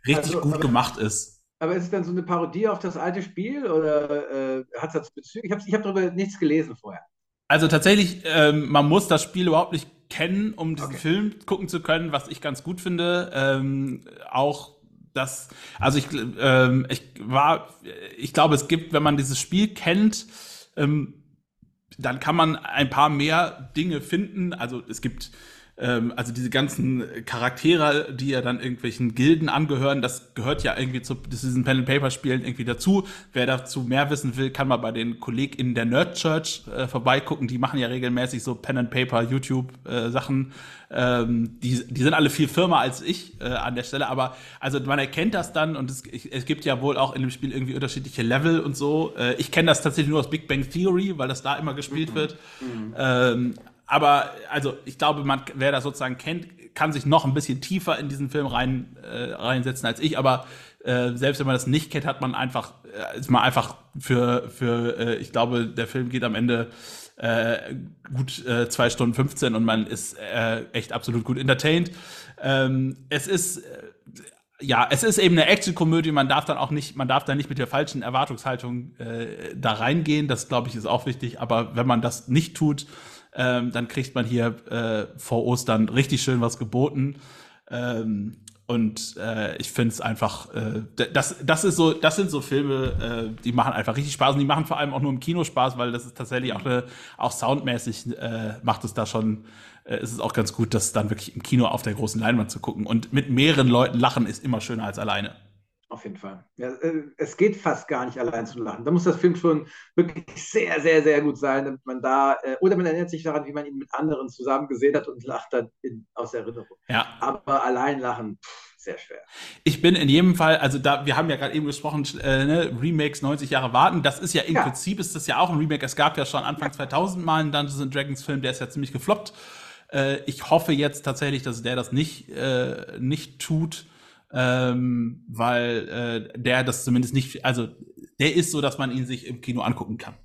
[SPEAKER 1] richtig also, gut aber, gemacht ist.
[SPEAKER 2] Aber ist es dann so eine Parodie auf das alte Spiel oder äh, hat es das Bezüge? Ich habe ich hab darüber nichts gelesen vorher.
[SPEAKER 1] Also tatsächlich, ähm, man muss das Spiel überhaupt nicht kennen, um diesen okay. Film gucken zu können, was ich ganz gut finde. Ähm, auch das, also ich, ähm, ich war, ich glaube, es gibt, wenn man dieses Spiel kennt, ähm, dann kann man ein paar mehr Dinge finden. Also es gibt ähm, also diese ganzen Charaktere, die ja dann irgendwelchen Gilden angehören, das gehört ja irgendwie zu diesen Pen and Paper Spielen irgendwie dazu. Wer dazu mehr wissen will, kann mal bei den KollegInnen der Nerd Church äh, vorbeigucken. Die machen ja regelmäßig so Pen and Paper YouTube äh, Sachen. Ähm, die, die sind alle viel firmer als ich äh, an der Stelle, aber also man erkennt das dann und es, es gibt ja wohl auch in dem Spiel irgendwie unterschiedliche Level und so. Äh, ich kenne das tatsächlich nur aus Big Bang Theory, weil das da immer gespielt mhm. wird. Mhm. Ähm, aber also ich glaube, man, wer das sozusagen kennt, kann sich noch ein bisschen tiefer in diesen Film rein, äh, reinsetzen als ich. Aber äh, selbst wenn man das nicht kennt, hat man einfach, äh, ist man einfach für, für äh, ich glaube, der Film geht am Ende äh, gut äh, zwei Stunden 15 und man ist äh, echt absolut gut entertained. Ähm, es ist äh, ja, es ist eben eine Action-Komödie. Man darf dann auch nicht, man darf da nicht mit der falschen Erwartungshaltung äh, da reingehen. Das glaube ich ist auch wichtig. Aber wenn man das nicht tut, ähm, dann kriegt man hier äh, vor Ostern richtig schön was geboten. Ähm, und äh, ich finde es einfach, äh, das, das ist so, das sind so Filme, äh, die machen einfach richtig Spaß und die machen vor allem auch nur im Kino Spaß, weil das ist tatsächlich auch eine, auch soundmäßig äh, macht es da schon, äh, ist es auch ganz gut, das dann wirklich im Kino auf der großen Leinwand zu gucken. Und mit mehreren Leuten lachen ist immer schöner als alleine.
[SPEAKER 2] Auf jeden Fall. Ja, äh, es geht fast gar nicht allein zu lachen. Da muss das Film schon wirklich sehr, sehr, sehr gut sein, damit man da, äh, oder man erinnert sich daran, wie man ihn mit anderen zusammen gesehen hat und lacht dann in, aus Erinnerung.
[SPEAKER 1] Ja.
[SPEAKER 2] Aber allein lachen, sehr schwer.
[SPEAKER 1] Ich bin in jedem Fall, also da, wir haben ja gerade eben gesprochen, äh, ne, Remakes 90 Jahre warten. Das ist ja im ja. Prinzip ist das ja auch ein Remake. Es gab ja schon Anfang ja. 2000 mal einen Dungeons Dragons Film, der ist ja ziemlich gefloppt. Äh, ich hoffe jetzt tatsächlich, dass der das nicht, äh, nicht tut ähm, weil äh, der das zumindest nicht, also der ist so, dass man ihn sich im Kino angucken kann.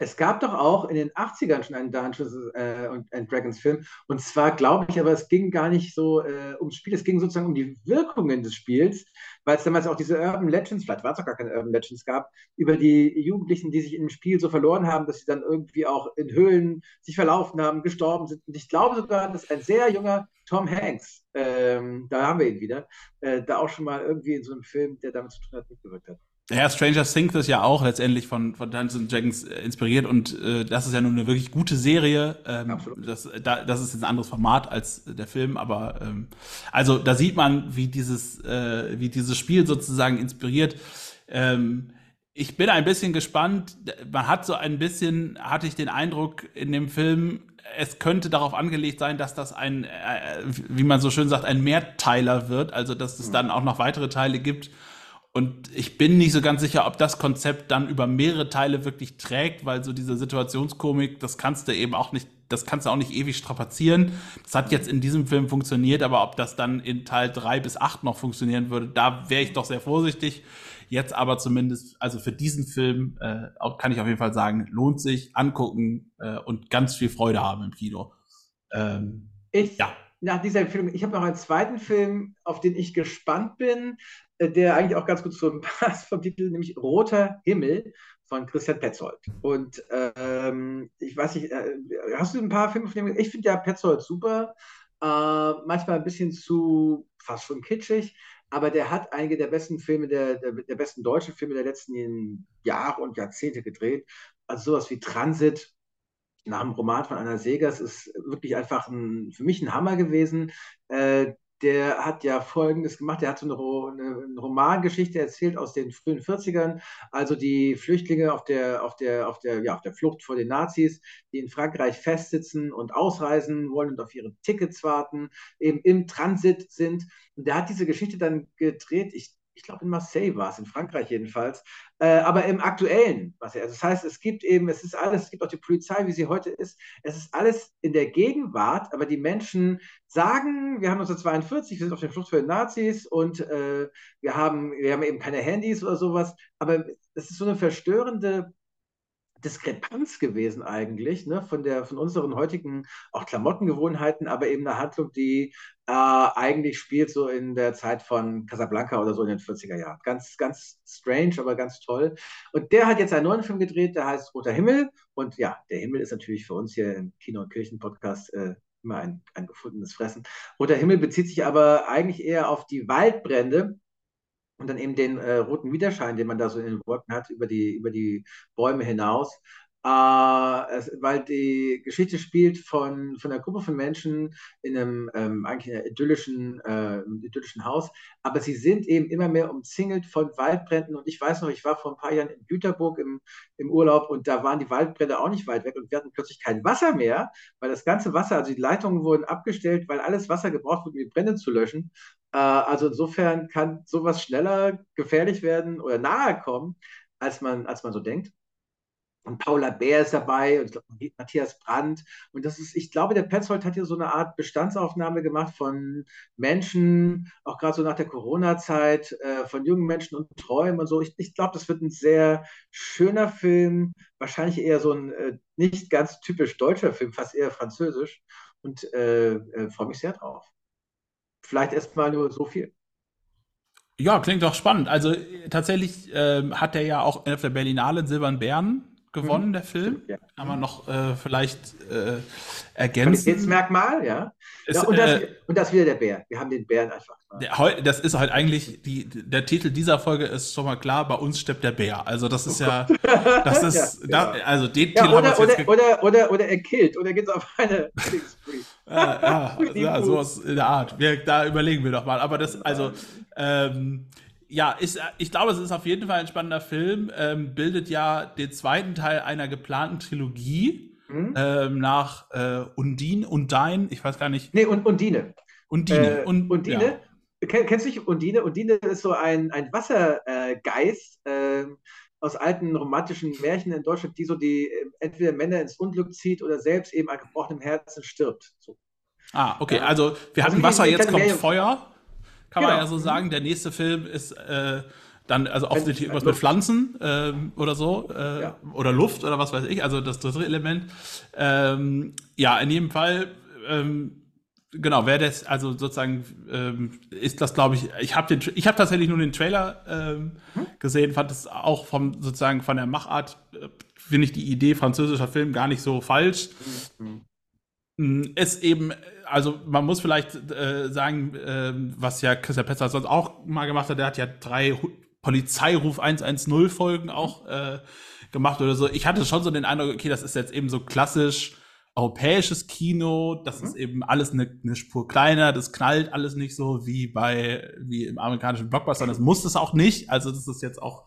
[SPEAKER 2] Es gab doch auch in den 80ern schon einen Dungeons äh, and Dragons Film. Und zwar glaube ich, aber es ging gar nicht so äh, ums Spiel, es ging sozusagen um die Wirkungen des Spiels, weil es damals auch diese Urban Legends, vielleicht war es auch gar keine Urban Legends gab, über die Jugendlichen, die sich im Spiel so verloren haben, dass sie dann irgendwie auch in Höhlen sich verlaufen haben, gestorben sind. Und ich glaube sogar, dass ein sehr junger Tom Hanks, ähm, da haben wir ihn wieder, äh, da auch schon mal irgendwie in so einem Film, der damit zu tun hat, mitgewirkt hat.
[SPEAKER 1] Ja, Stranger Things ist ja auch letztendlich von, von Dungeons Dragons äh, inspiriert und äh, das ist ja nun eine wirklich gute Serie. Ähm, Absolut. Das, da, das ist jetzt ein anderes Format als der Film, aber ähm, also da sieht man, wie dieses, äh, wie dieses Spiel sozusagen inspiriert. Ähm, ich bin ein bisschen gespannt. Man hat so ein bisschen, hatte ich den Eindruck in dem Film, es könnte darauf angelegt sein, dass das ein, äh, wie man so schön sagt, ein Mehrteiler wird, also dass es mhm. dann auch noch weitere Teile gibt und ich bin nicht so ganz sicher, ob das Konzept dann über mehrere Teile wirklich trägt, weil so diese Situationskomik, das kannst du eben auch nicht, das kannst du auch nicht ewig strapazieren. Das hat jetzt in diesem Film funktioniert, aber ob das dann in Teil drei bis acht noch funktionieren würde, da wäre ich doch sehr vorsichtig. Jetzt aber zumindest, also für diesen Film äh, kann ich auf jeden Fall sagen, lohnt sich, angucken äh, und ganz viel Freude haben im Kino.
[SPEAKER 2] Ähm, ich, ja nach dieser Film, ich habe noch einen zweiten Film, auf den ich gespannt bin, der eigentlich auch ganz gut zum Pass vom Titel, nämlich Roter Himmel von Christian Petzold. Und ähm, ich weiß nicht, äh, hast du ein paar Filme von dem? Ich finde ja Petzold super, äh, manchmal ein bisschen zu fast schon kitschig, aber der hat einige der besten Filme, der, der, der besten deutschen Filme der letzten Jahre und Jahrzehnte gedreht. Also sowas wie Transit, nach dem Roman von Anna Segers ist wirklich einfach ein, für mich ein Hammer gewesen. Äh, der hat ja Folgendes gemacht. Der hat so eine, eine, Romangeschichte erzählt aus den frühen 40ern. Also die Flüchtlinge auf der, auf, der, auf, der, ja, auf der Flucht vor den Nazis, die in Frankreich festsitzen und ausreisen wollen und auf ihre Tickets warten, eben im Transit sind. Und der hat diese Geschichte dann gedreht. Ich ich glaube in Marseille war es, in Frankreich jedenfalls, äh, aber im aktuellen. Was also das heißt, es gibt eben, es ist alles, es gibt auch die Polizei, wie sie heute ist. Es ist alles in der Gegenwart, aber die Menschen sagen, wir haben 1942, wir sind auf der Flucht den Nazis und äh, wir, haben, wir haben eben keine Handys oder sowas, aber es ist so eine verstörende Diskrepanz gewesen eigentlich, ne, von der, von unseren heutigen auch Klamottengewohnheiten, aber eben eine Handlung, die äh, eigentlich spielt so in der Zeit von Casablanca oder so in den 40er Jahren. Ganz, ganz strange, aber ganz toll. Und der hat jetzt einen neuen Film gedreht, der heißt Roter Himmel. Und ja, der Himmel ist natürlich für uns hier im Kino- und Kirchen-Podcast äh, immer ein, ein gefundenes Fressen. Roter Himmel bezieht sich aber eigentlich eher auf die Waldbrände, und dann eben den äh, roten Widerschein, den man da so in den Wolken hat, über die, über die Bäume hinaus. Äh, es, weil die Geschichte spielt von, von einer Gruppe von Menschen in einem ähm, eigentlich einem idyllischen, äh, idyllischen Haus, aber sie sind eben immer mehr umzingelt von Waldbränden. Und ich weiß noch, ich war vor ein paar Jahren in Güterburg im, im Urlaub und da waren die Waldbrände auch nicht weit weg und wir hatten plötzlich kein Wasser mehr, weil das ganze Wasser, also die Leitungen wurden abgestellt, weil alles Wasser gebraucht wurde, um die Brände zu löschen. Äh, also insofern kann sowas schneller gefährlich werden oder nahe kommen, als man, als man so denkt und Paula Bär ist dabei und Matthias Brandt. Und das ist, ich glaube, der Petzold hat hier so eine Art Bestandsaufnahme gemacht von Menschen, auch gerade so nach der Corona-Zeit, äh, von jungen Menschen und Träumen und so. Ich, ich glaube, das wird ein sehr schöner Film, wahrscheinlich eher so ein äh, nicht ganz typisch deutscher Film, fast eher französisch. Und äh, äh freue mich sehr drauf. Vielleicht erstmal nur so viel.
[SPEAKER 1] Ja, klingt doch spannend. Also tatsächlich ähm, hat er ja auch auf der Berlinale einen Silbernen Bären gewonnen, mhm. der Film. Ja. Kann man noch äh, vielleicht äh, ergänzen.
[SPEAKER 2] Qualitätsmerkmal, ja. Es, ja und, das, äh, und das wieder der Bär. Wir haben den Bären einfach.
[SPEAKER 1] Der, das ist halt eigentlich, die, der Titel dieser Folge ist schon mal klar, bei uns stirbt der Bär. Also das ist oh ja, das ist, ja, da, also den
[SPEAKER 2] Titel oder, haben wir jetzt oder, oder, oder, oder er killt, oder geht es auf eine
[SPEAKER 1] ja, ja, ja, sowas in der Art. Wir, da überlegen wir doch mal. Aber das, also, ähm, ja, ist, ich glaube, es ist auf jeden Fall ein spannender Film. Ähm, bildet ja den zweiten Teil einer geplanten Trilogie mhm. ähm, nach äh, Undine, Undine, ich weiß gar nicht.
[SPEAKER 2] Nee, und Undine.
[SPEAKER 1] Undine.
[SPEAKER 2] Äh, und, Undine. Ja. kennst du dich Undine? Undine ist so ein, ein Wassergeist äh, aus alten romantischen Märchen in Deutschland, die so die äh, entweder Männer ins Unglück zieht oder selbst eben an gebrochenem Herzen stirbt. So.
[SPEAKER 1] Ah, okay. Also wir hatten also Wasser, jetzt kommt Feuer kann genau. man ja so sagen. Der nächste Film ist äh, dann, also offensichtlich irgendwas mit Pflanzen ähm, oder so, äh, ja. oder Luft oder was weiß ich, also das dritte Element. Ähm, ja, in jedem Fall, ähm, genau, wer das, also sozusagen, ähm, ist das, glaube ich, ich habe den, ich habe tatsächlich nur den Trailer mhm. gesehen, fand es auch vom, sozusagen von der Machart, äh, finde ich die Idee französischer Film gar nicht so falsch. Mhm. Mm, ist eben, also man muss vielleicht äh, sagen, äh, was ja Christian Petzer sonst auch mal gemacht hat, der hat ja drei Polizeiruf 110 Folgen auch äh, gemacht oder so. Ich hatte schon so den Eindruck, okay, das ist jetzt eben so klassisch europäisches Kino, das mhm. ist eben alles eine, eine Spur kleiner, das knallt alles nicht so wie bei, wie im amerikanischen Blockbuster, das muss es auch nicht, also das ist jetzt auch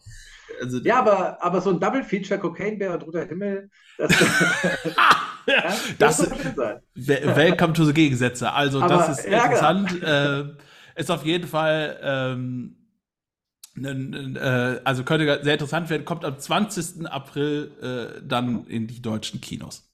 [SPEAKER 2] also, ja, aber, aber so ein Double Feature, Cocaine Bear und Roter Himmel, das,
[SPEAKER 1] ja, das, das Welcome to the Gegensätze. Also, aber, das ist ja, interessant. Genau. Äh, ist auf jeden Fall. Ähm, äh, also könnte sehr interessant werden, kommt am 20. April äh, dann in die deutschen Kinos.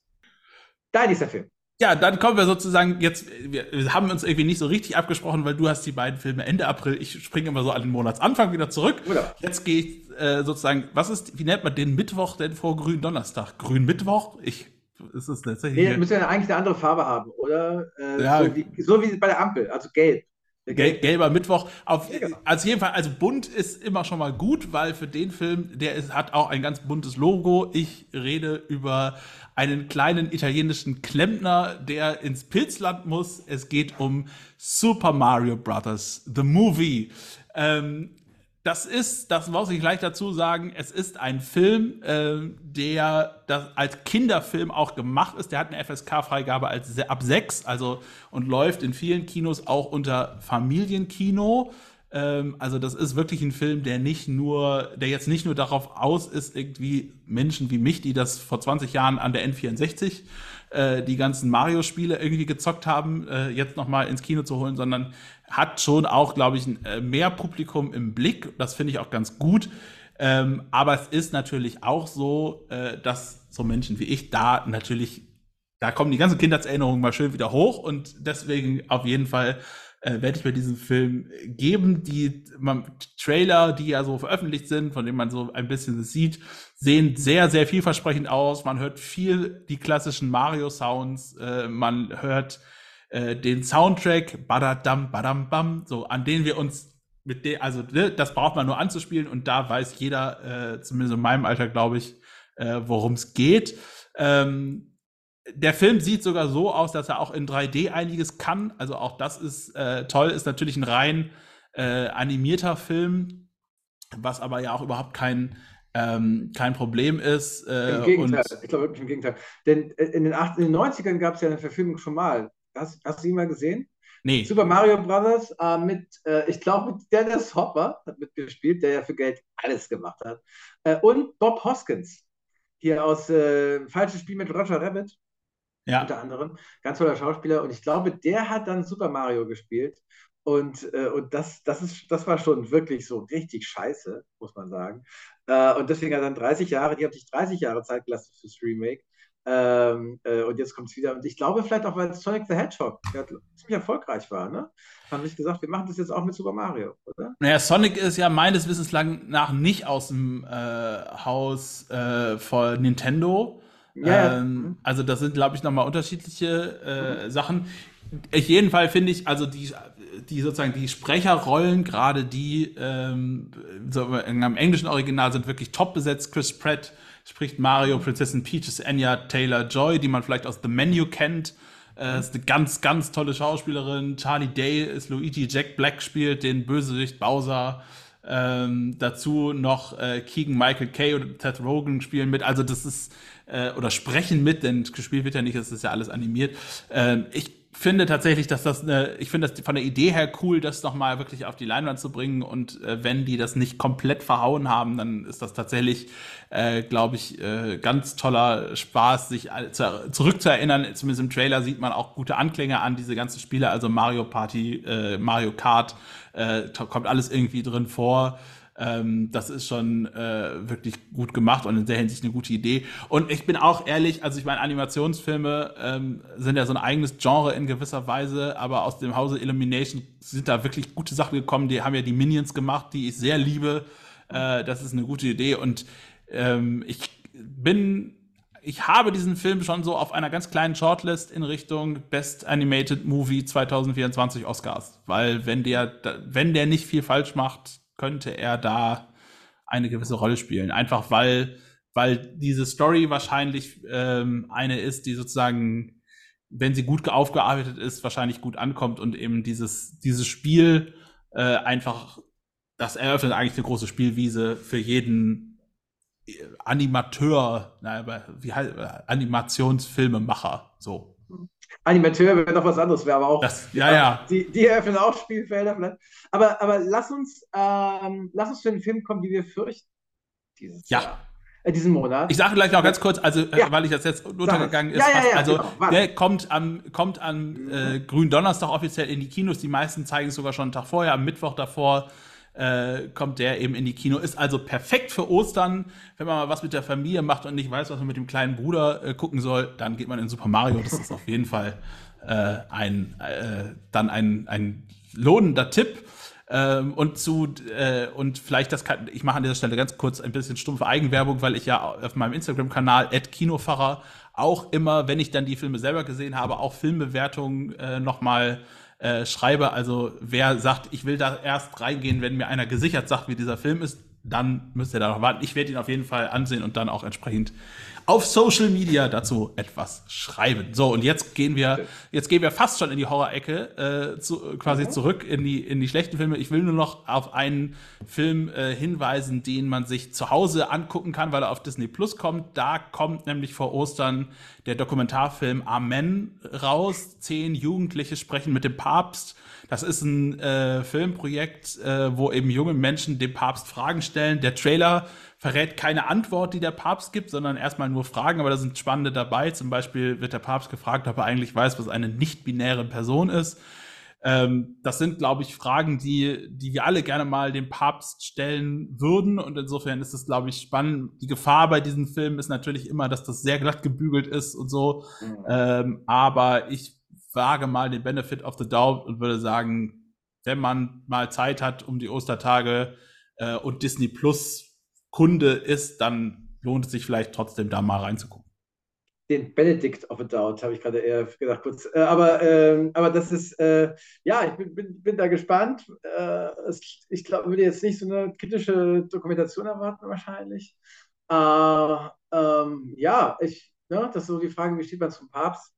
[SPEAKER 2] Dein ist der Film.
[SPEAKER 1] Ja, dann kommen wir sozusagen jetzt, wir, wir haben uns irgendwie nicht so richtig abgesprochen, weil du hast die beiden Filme Ende April, ich springe immer so an den Monatsanfang wieder zurück. Oder? Jetzt gehe ich äh, sozusagen, was ist, wie nennt man den Mittwoch denn vor Grünen Donnerstag? Grün Mittwoch? Ich ist es tatsächlich.
[SPEAKER 2] Nee, müsste ja eigentlich eine andere Farbe haben, oder?
[SPEAKER 1] Äh, ja.
[SPEAKER 2] so, wie, so wie bei der Ampel, also gelb.
[SPEAKER 1] Gel gelber Mittwoch. Auf, genau. Also jeden Fall, also bunt ist immer schon mal gut, weil für den Film, der ist, hat auch ein ganz buntes Logo. Ich rede über einen kleinen italienischen Klempner, der ins Pilzland muss. Es geht um Super Mario Brothers, the movie. Ähm, das ist, das muss ich gleich dazu sagen, es ist ein Film, äh, der als Kinderfilm auch gemacht ist. Der hat eine FSK-Freigabe ab sechs, also und läuft in vielen Kinos auch unter Familienkino. Ähm, also das ist wirklich ein Film, der nicht nur, der jetzt nicht nur darauf aus ist, irgendwie Menschen wie mich, die das vor 20 Jahren an der N64 äh, die ganzen Mario-Spiele irgendwie gezockt haben, äh, jetzt noch mal ins Kino zu holen, sondern hat schon auch, glaube ich, äh, mehr Publikum im Blick. Das finde ich auch ganz gut. Ähm, aber es ist natürlich auch so, äh, dass so Menschen wie ich da natürlich, da kommen die ganzen Kindheitserinnerungen mal schön wieder hoch und deswegen auf jeden Fall äh, werde ich mir diesen Film geben. Die man, Trailer, die ja so veröffentlicht sind, von denen man so ein bisschen sieht, sehen sehr, sehr vielversprechend aus. Man hört viel die klassischen Mario-Sounds, äh, man hört äh, den Soundtrack, badadam, badam, bam, so, an den wir uns mit dem, also ne, das braucht man nur anzuspielen und da weiß jeder, äh, zumindest in meinem Alter, glaube ich, äh, worum es geht. Ähm, der Film sieht sogar so aus, dass er auch in 3D einiges kann. Also auch das ist äh, toll, ist natürlich ein rein äh, animierter Film, was aber ja auch überhaupt kein, ähm, kein Problem ist.
[SPEAKER 2] Äh, Im Gegenteil, ich glaube wirklich im Gegenteil. Denn äh, in den, 80, in den 90ern gab es ja eine Verfilmung schon mal Hast, hast du ihn mal gesehen?
[SPEAKER 1] Nee.
[SPEAKER 2] Super Mario Brothers äh, mit, äh, ich glaube, mit Dennis Hopper hat mitgespielt, der ja für Geld alles gemacht hat. Äh, und Bob Hoskins, hier aus äh, Falsches Spiel mit Roger Rabbit. Ja. Unter anderem. Ganz toller Schauspieler. Und ich glaube, der hat dann Super Mario gespielt. Und, äh, und das, das, ist, das war schon wirklich so richtig scheiße, muss man sagen. Äh, und deswegen hat er dann 30 Jahre, die haben sich 30 Jahre Zeit gelassen fürs Remake. Ähm, äh, und jetzt kommt es wieder. Und ich glaube vielleicht auch, weil Sonic the Hedgehog ziemlich erfolgreich war, ne? Haben sich gesagt, wir machen das jetzt auch mit Super Mario, oder?
[SPEAKER 1] Naja, Sonic ist ja meines Wissens lang nach nicht aus dem äh, Haus äh, von Nintendo. Ja, ähm, mhm. Also das sind, glaube ich, nochmal unterschiedliche äh, mhm. Sachen. Ich jedenfalls finde ich, also die, die sozusagen die Sprecherrollen, gerade die ähm, so im englischen Original sind wirklich top besetzt. Chris Pratt spricht Mario, Prinzessin Peach Anya Taylor-Joy, die man vielleicht aus The Menu kennt. Äh, ist eine ganz, ganz tolle Schauspielerin. Charlie Day ist Luigi, Jack Black spielt den Bösewicht Bowser. Ähm, dazu noch äh, Keegan Michael Kay und Ted Rogen spielen mit. Also das ist, äh, oder sprechen mit, denn gespielt wird ja nicht, das ist ja alles animiert. Ähm, ich finde tatsächlich, dass das eine, ich finde das von der Idee her cool, das nochmal wirklich auf die Leinwand zu bringen. Und äh, wenn die das nicht komplett verhauen haben, dann ist das tatsächlich, äh, glaube ich, äh, ganz toller Spaß, sich zu, zurückzuerinnern. Zumindest im Trailer sieht man auch gute Anklänge an diese ganzen Spiele, also Mario Party, äh, Mario Kart, äh, kommt alles irgendwie drin vor. Ähm, das ist schon äh, wirklich gut gemacht und in der Hinsicht eine gute Idee. Und ich bin auch ehrlich, also ich meine, Animationsfilme ähm, sind ja so ein eigenes Genre in gewisser Weise, aber aus dem Hause Illumination sind da wirklich gute Sachen gekommen. Die haben ja die Minions gemacht, die ich sehr liebe. Äh, das ist eine gute Idee und ähm, ich bin ich habe diesen Film schon so auf einer ganz kleinen Shortlist in Richtung Best Animated Movie 2024 Oscars, weil wenn der wenn der nicht viel falsch macht, könnte er da eine gewisse Rolle spielen. Einfach weil, weil diese Story wahrscheinlich ähm, eine ist, die sozusagen, wenn sie gut aufgearbeitet ist, wahrscheinlich gut ankommt und eben dieses, dieses Spiel äh, einfach, das eröffnet eigentlich eine große Spielwiese für jeden äh, Animateur, na, wie heißt, Animationsfilmemacher, so.
[SPEAKER 2] Animateur wäre noch was anderes, wäre aber auch.
[SPEAKER 1] Das, ja, ja.
[SPEAKER 2] Die, die eröffnen auch Spielfelder vielleicht. Aber, aber lass uns, ähm, lass uns zu den Filmen kommen, die wir fürchten.
[SPEAKER 1] Dieses ja.
[SPEAKER 2] Jahr. Äh, diesen Monat.
[SPEAKER 1] Ich sage gleich noch ganz kurz, also äh, ja. weil ich das jetzt untergegangen ist, ja, ja, also genau. der kommt am kommt am äh, grünen Donnerstag offiziell in die Kinos. Die meisten zeigen es sogar schon einen Tag vorher, am Mittwoch davor äh, kommt der eben in die Kino. Ist also perfekt für Ostern. Wenn man mal was mit der Familie macht und nicht weiß, was man mit dem kleinen Bruder äh, gucken soll, dann geht man in Super Mario. Das ist auf jeden Fall äh, ein, äh, dann ein, ein lohnender Tipp. Ähm, und zu, äh, und vielleicht das kann, ich mache an dieser Stelle ganz kurz ein bisschen stumpfe Eigenwerbung, weil ich ja auf meinem Instagram-Kanal Kinopfarrer auch immer, wenn ich dann die Filme selber gesehen habe, auch Filmbewertungen äh, nochmal äh, schreibe. Also wer sagt, ich will da erst reingehen, wenn mir einer gesichert sagt, wie dieser Film ist, dann müsst ihr da noch warten. Ich werde ihn auf jeden Fall ansehen und dann auch entsprechend auf Social Media dazu etwas schreiben. So, und jetzt gehen wir, jetzt gehen wir fast schon in die Horror-Ecke, äh, zu, quasi mhm. zurück in die, in die schlechten Filme. Ich will nur noch auf einen Film äh, hinweisen, den man sich zu Hause angucken kann, weil er auf Disney Plus kommt. Da kommt nämlich vor Ostern der Dokumentarfilm Amen raus. Zehn Jugendliche sprechen mit dem Papst. Das ist ein äh, Filmprojekt, äh, wo eben junge Menschen dem Papst Fragen stellen. Der Trailer verrät keine Antwort, die der Papst gibt, sondern erstmal nur Fragen, aber da sind spannende dabei. Zum Beispiel wird der Papst gefragt, ob er eigentlich weiß, was eine nicht-binäre Person ist. Ähm, das sind, glaube ich, Fragen, die, die wir alle gerne mal dem Papst stellen würden. Und insofern ist es, glaube ich, spannend. Die Gefahr bei diesen Filmen ist natürlich immer, dass das sehr glatt gebügelt ist und so. Mhm. Ähm, aber ich wage mal den Benefit of the Doubt und würde sagen, wenn man mal Zeit hat um die Ostertage äh, und Disney Plus Kunde ist, dann lohnt es sich vielleicht trotzdem da mal reinzugucken.
[SPEAKER 2] Den Benedict of a Doubt habe ich gerade eher gedacht, kurz. Äh, aber, äh, aber das ist, äh, ja, ich bin, bin, bin da gespannt. Äh, es, ich glaube, würde jetzt nicht so eine kritische Dokumentation erwarten, wahrscheinlich. Äh, ähm, ja, ich, ne, das ist so die Frage, wie steht man zum Papst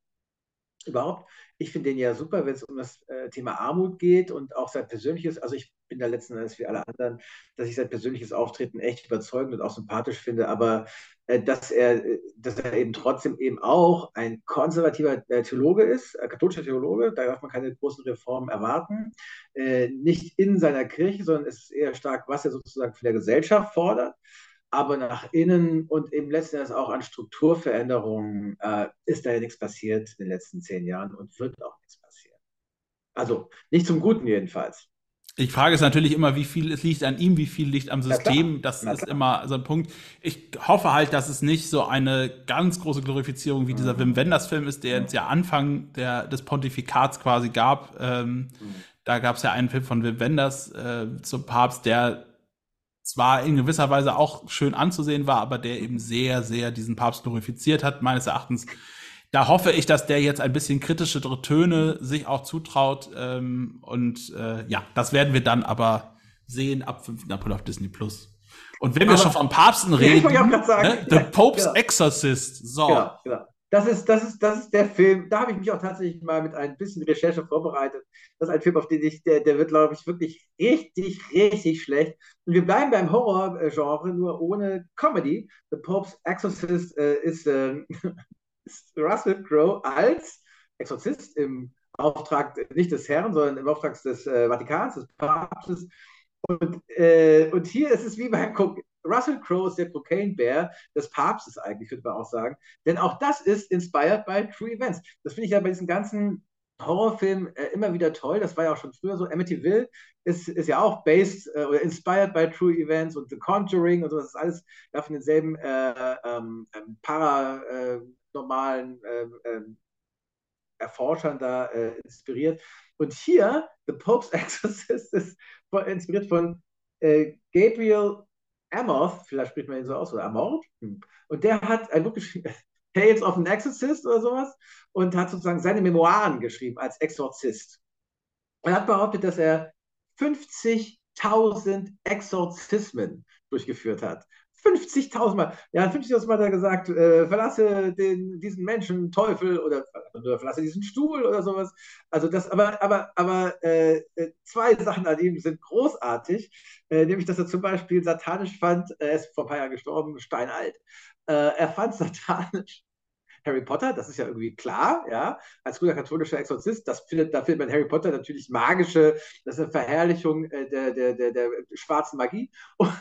[SPEAKER 2] überhaupt? Ich finde den ja super, wenn es um das äh, Thema Armut geht und auch sein persönliches, also ich bin da letzten Endes wie alle anderen, dass ich sein persönliches Auftreten echt überzeugend und auch sympathisch finde, aber äh, dass, er, dass er eben trotzdem eben auch ein konservativer äh, Theologe ist, äh, katholischer Theologe, da darf man keine großen Reformen erwarten, äh, nicht in seiner Kirche, sondern es ist eher stark, was er sozusagen von der Gesellschaft fordert aber nach innen und eben letzten Endes auch an Strukturveränderungen äh, ist da ja nichts passiert in den letzten zehn Jahren und wird auch nichts passieren. Also nicht zum Guten jedenfalls.
[SPEAKER 1] Ich frage es natürlich immer, wie viel es liegt an ihm, wie viel liegt am System. Das ist immer so ein Punkt. Ich hoffe halt, dass es nicht so eine ganz große Glorifizierung wie dieser mhm. Wim Wenders Film ist, der jetzt ja Anfang der, des Pontifikats quasi gab. Ähm, mhm. Da gab es ja einen Film von Wim Wenders äh, zum Papst, der zwar in gewisser Weise auch schön anzusehen war, aber der eben sehr, sehr diesen Papst glorifiziert hat, meines Erachtens. Da hoffe ich, dass der jetzt ein bisschen kritischere Töne sich auch zutraut. Ähm, und äh, ja, das werden wir dann aber sehen ab 5. April auf Disney Plus. Und wenn wir aber, schon vom Papsten reden,
[SPEAKER 2] ja,
[SPEAKER 1] ne, The Pope's ja. Exorcist. So.
[SPEAKER 2] Genau, genau. Das ist, das, ist, das ist der Film, da habe ich mich auch tatsächlich mal mit ein bisschen Recherche vorbereitet. Das ist ein Film, auf den ich, der, der wird, glaube ich, wirklich richtig, richtig schlecht. Und wir bleiben beim Horror-Genre, nur ohne Comedy. The Pope's Exorcist äh, ist, äh, ist Russell Crowe als Exorzist im Auftrag nicht des Herrn, sondern im Auftrag des äh, Vatikans, des Papstes. Und, äh, und hier ist es wie beim Russell Crowe ist der Cocaine Bear des Papstes eigentlich, würde man auch sagen. Denn auch das ist inspired by true events. Das finde ich ja bei diesen ganzen Horrorfilmen äh, immer wieder toll. Das war ja auch schon früher so. Amityville ist, ist ja auch based äh, oder inspired by true events und The Conjuring und so. Das ist alles ja, von denselben äh, ähm, ähm paranormalen äh, ähm, Erforschern da äh, inspiriert. Und hier, The Pope's Exorcist ist inspiriert von äh, Gabriel Amoth, vielleicht spricht man ihn so aus, oder Amoth. Hm. Und der hat ein Buch geschrieben, Tales of an Exorcist oder sowas, und hat sozusagen seine Memoiren geschrieben als Exorzist. Er hat behauptet, dass er 50.000 Exorzismen durchgeführt hat. 50.000 Mal. Ja, 50.000 Mal hat er gesagt, äh, verlasse den, diesen Menschen, Teufel oder, oder, verlasse diesen Stuhl oder sowas. Also das, aber, aber, aber äh, äh, zwei Sachen an ihm sind großartig, äh, nämlich, dass er zum Beispiel satanisch fand, er ist vor ein paar Jahren gestorben, steinalt. Äh, er fand satanisch Harry Potter, das ist ja irgendwie klar, ja, als guter katholischer Exorzist, das findet, da findet man Harry Potter natürlich magische, das ist eine Verherrlichung äh, der, der, der, der schwarzen Magie. Und,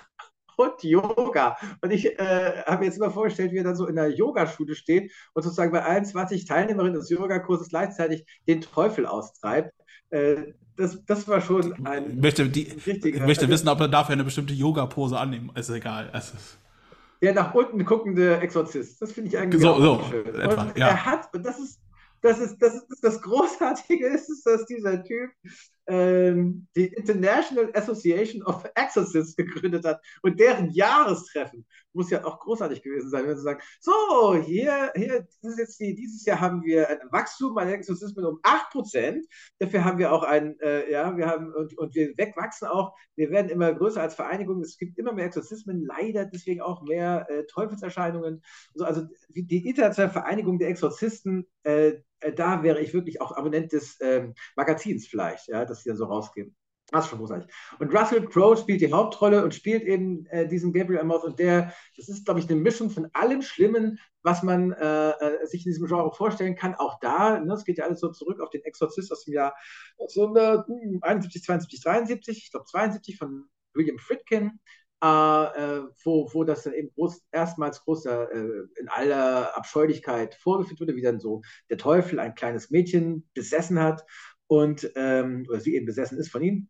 [SPEAKER 2] und Yoga. Und ich äh, habe mir jetzt immer vorgestellt, wie er dann so in der Yogaschule steht und sozusagen bei 21 Teilnehmerinnen des Yogakurses gleichzeitig den Teufel austreibt. Äh, das, das war schon ein.
[SPEAKER 1] Ich möchte, die, ich möchte wissen, ob er dafür eine bestimmte Yoga-Pose annehmen. Ist egal. Es ist
[SPEAKER 2] der nach unten guckende Exorzist. Das finde ich eigentlich
[SPEAKER 1] so, so schön. Etwa,
[SPEAKER 2] und ja. er hat, und das ist, das ist, das ist das Großartige ist, dass dieser Typ ähm, die International Association of Exorcists gegründet hat und deren Jahrestreffen muss ja auch großartig gewesen sein, wenn sie sagen, so, hier, hier die, dieses Jahr haben wir ein Wachstum an Exorzismen um 8%, dafür haben wir auch ein, äh, ja, wir haben, und, und wir wachsen auch, wir werden immer größer als Vereinigung, es gibt immer mehr Exorzismen, leider deswegen auch mehr äh, Teufelserscheinungen, also, also die internationale Vereinigung der Exorzisten, äh, da wäre ich wirklich auch Abonnent des ähm, Magazins vielleicht, ja, das sie dann so rausgeben. Das ist schon großartig. Und Russell Crowe spielt die Hauptrolle und spielt eben äh, diesen Gabriel Amorth und der, das ist, glaube ich, eine Mischung von allem Schlimmen, was man äh, äh sich in diesem Genre vorstellen kann. Auch da, ne, es geht ja alles so zurück auf den Exorzist aus dem Jahr 1971, 72, 73, ich glaube 72 von William Friedkin. Äh, wo, wo das dann eben groß, erstmals großer äh, in aller Abscheulichkeit vorgeführt wurde, wie dann so der Teufel ein kleines Mädchen besessen hat und ähm, oder sie eben besessen ist von ihm.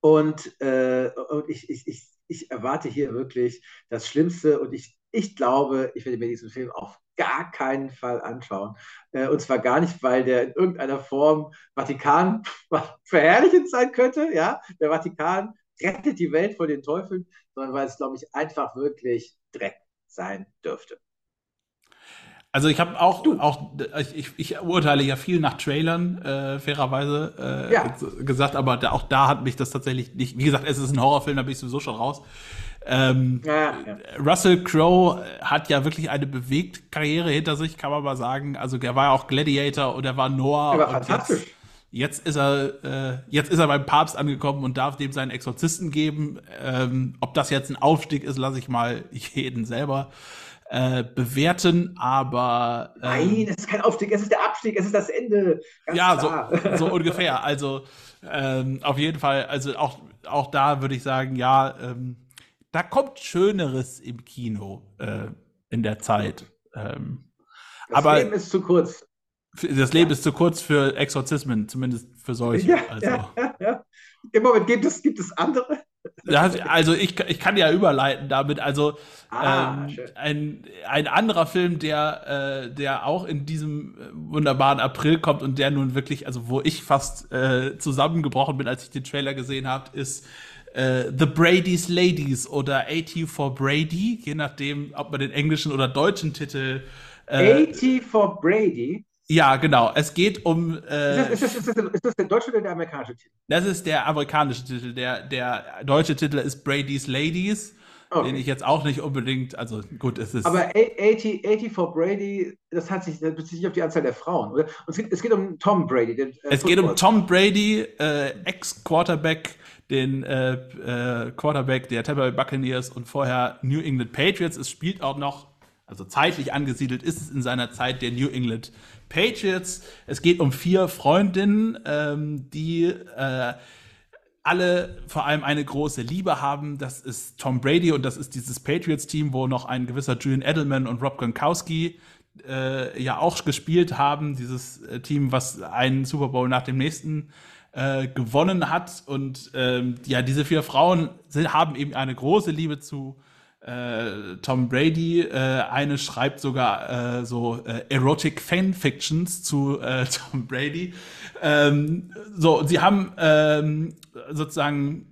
[SPEAKER 2] Und, äh, und ich, ich, ich, ich erwarte hier wirklich das Schlimmste und ich, ich glaube, ich werde mir diesen Film auf gar keinen Fall anschauen. Äh, und zwar gar nicht, weil der in irgendeiner Form Vatikan verherrlichend sein könnte. Ja, der Vatikan rettet die Welt vor den Teufeln, sondern weil es, glaube ich, einfach wirklich Dreck sein dürfte.
[SPEAKER 1] Also ich habe auch, auch ich, ich urteile ja viel nach Trailern, äh, fairerweise äh, ja. gesagt, aber da, auch da hat mich das tatsächlich nicht, wie gesagt, es ist ein Horrorfilm, da bin ich sowieso schon raus. Ähm, ja, ja. Russell Crowe hat ja wirklich eine bewegt Karriere hinter sich, kann man mal sagen. Also er war ja auch Gladiator und er war Noah. Er war fantastisch. Jetzt, Jetzt ist er, äh, jetzt ist er beim Papst angekommen und darf dem seinen Exorzisten geben. Ähm, ob das jetzt ein Aufstieg ist, lasse ich mal jeden selber äh, bewerten, aber.
[SPEAKER 2] Ähm, Nein, es ist kein Aufstieg, es ist der Abstieg, es ist das Ende.
[SPEAKER 1] ja, so, so, ungefähr. Also ähm, auf jeden Fall, also auch, auch da würde ich sagen, ja, ähm, da kommt Schöneres im Kino äh, in der Zeit. Ähm,
[SPEAKER 2] das aber, Leben ist zu kurz.
[SPEAKER 1] Das Leben ist zu kurz für Exorzismen, zumindest für solche. Ja, also. ja,
[SPEAKER 2] ja, Im Moment gibt es, gibt es andere.
[SPEAKER 1] Das, also ich, ich kann ja überleiten damit. Also ah, ähm, ein, ein anderer Film, der, äh, der auch in diesem wunderbaren April kommt und der nun wirklich, also wo ich fast äh, zusammengebrochen bin, als ich den Trailer gesehen habe, ist äh, The Brady's Ladies oder AT for Brady, je nachdem, ob man den englischen oder deutschen Titel.
[SPEAKER 2] Äh, AT for Brady?
[SPEAKER 1] Ja, genau. Es geht um.
[SPEAKER 2] Äh, ist, das, ist, das, ist, das, der deutsche oder der amerikanische Titel?
[SPEAKER 1] Das ist der amerikanische Titel. Der, der deutsche Titel ist Brady's Ladies, okay. den ich jetzt auch nicht unbedingt. Also gut, es ist.
[SPEAKER 2] Aber 80, 80 for Brady, das hat sich, das bezieht sich auf die Anzahl der Frauen, oder? Und es geht, es geht um Tom Brady. Den,
[SPEAKER 1] äh, es geht um Tom Brady, äh, Ex-Quarterback, den äh, äh, Quarterback der Tampa Bay Buccaneers und vorher New England Patriots. Es spielt auch noch, also zeitlich angesiedelt ist es in seiner Zeit der New England Patriots. Es geht um vier Freundinnen, ähm, die äh, alle vor allem eine große Liebe haben. Das ist Tom Brady und das ist dieses Patriots-Team, wo noch ein gewisser Julian Edelman und Rob Gronkowski äh, ja auch gespielt haben. Dieses äh, Team, was einen Super Bowl nach dem nächsten äh, gewonnen hat. Und ähm, ja, diese vier Frauen sind, haben eben eine große Liebe zu äh, Tom Brady. Äh, eine schreibt sogar äh, so äh, Erotic Fanfictions zu äh, Tom Brady. Ähm, so, sie haben ähm, sozusagen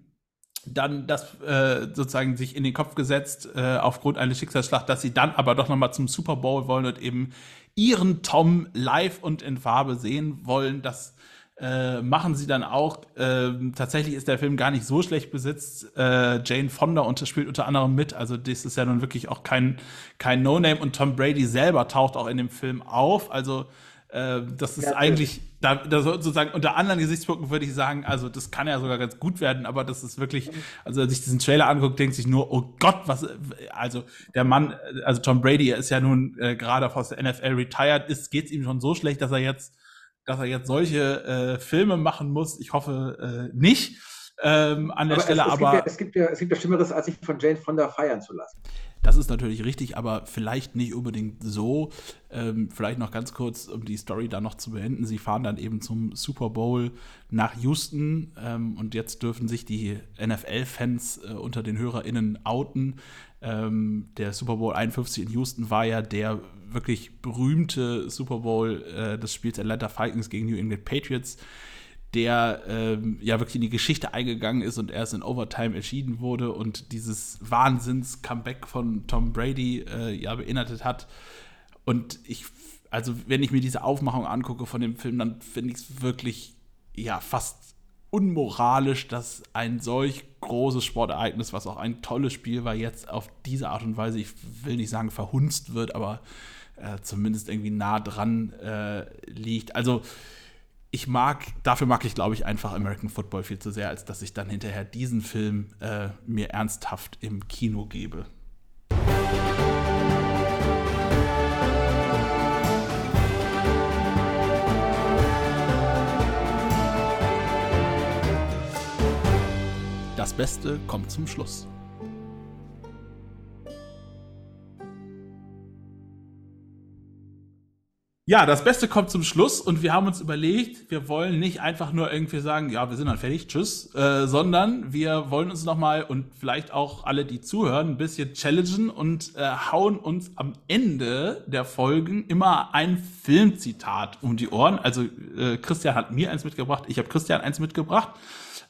[SPEAKER 1] dann das äh, sozusagen sich in den Kopf gesetzt äh, aufgrund eines Schicksalsschlacht, dass sie dann aber doch noch mal zum Super Bowl wollen und eben ihren Tom live und in Farbe sehen wollen. Das äh, machen sie dann auch. Äh, tatsächlich ist der Film gar nicht so schlecht besetzt. Äh, Jane Fonda unter, spielt unter anderem mit. Also das ist ja nun wirklich auch kein, kein No-Name. Und Tom Brady selber taucht auch in dem Film auf. Also äh, das ist ja, eigentlich, da, da sozusagen unter anderen Gesichtspunkten würde ich sagen, also das kann ja sogar ganz gut werden, aber das ist wirklich, also als ich diesen Trailer anguckt, denkt sich nur, oh Gott, was, also der Mann, also Tom Brady ist ja nun äh, gerade aus der NFL retired, ist, geht's ihm schon so schlecht, dass er jetzt dass er jetzt solche äh, Filme machen muss. Ich hoffe äh, nicht ähm, an der aber Stelle. Es, es aber
[SPEAKER 2] gibt ja, es, gibt ja, es gibt ja Schlimmeres, als sich von Jane Fonda feiern zu lassen.
[SPEAKER 1] Das ist natürlich richtig, aber vielleicht nicht unbedingt so. Ähm, vielleicht noch ganz kurz, um die Story da noch zu beenden. Sie fahren dann eben zum Super Bowl nach Houston ähm, und jetzt dürfen sich die NFL-Fans äh, unter den HörerInnen outen. Ähm, der Super Bowl 51 in Houston war ja der wirklich berühmte Super Bowl äh, des Spiels Atlanta Falcons gegen New England Patriots. Der ähm, ja wirklich in die Geschichte eingegangen ist und erst in Overtime entschieden wurde und dieses Wahnsinns-Comeback von Tom Brady äh, ja beinhaltet hat. Und ich, also wenn ich mir diese Aufmachung angucke von dem Film, dann finde ich es wirklich ja fast unmoralisch, dass ein solch großes Sportereignis, was auch ein tolles Spiel war, jetzt auf diese Art und Weise, ich will nicht sagen verhunzt wird, aber äh, zumindest irgendwie nah dran äh, liegt. Also ich mag, dafür mag ich, glaube ich, einfach American Football viel zu sehr, als dass ich dann hinterher diesen Film äh, mir ernsthaft im Kino gebe. Das Beste kommt zum Schluss. Ja, das Beste kommt zum Schluss und wir haben uns überlegt, wir wollen nicht einfach nur irgendwie sagen, ja, wir sind dann fertig, tschüss, äh, sondern wir wollen uns nochmal und vielleicht auch alle, die zuhören, ein bisschen challengen und äh, hauen uns am Ende der Folgen immer ein Filmzitat um die Ohren. Also äh, Christian hat mir eins mitgebracht, ich habe Christian eins mitgebracht.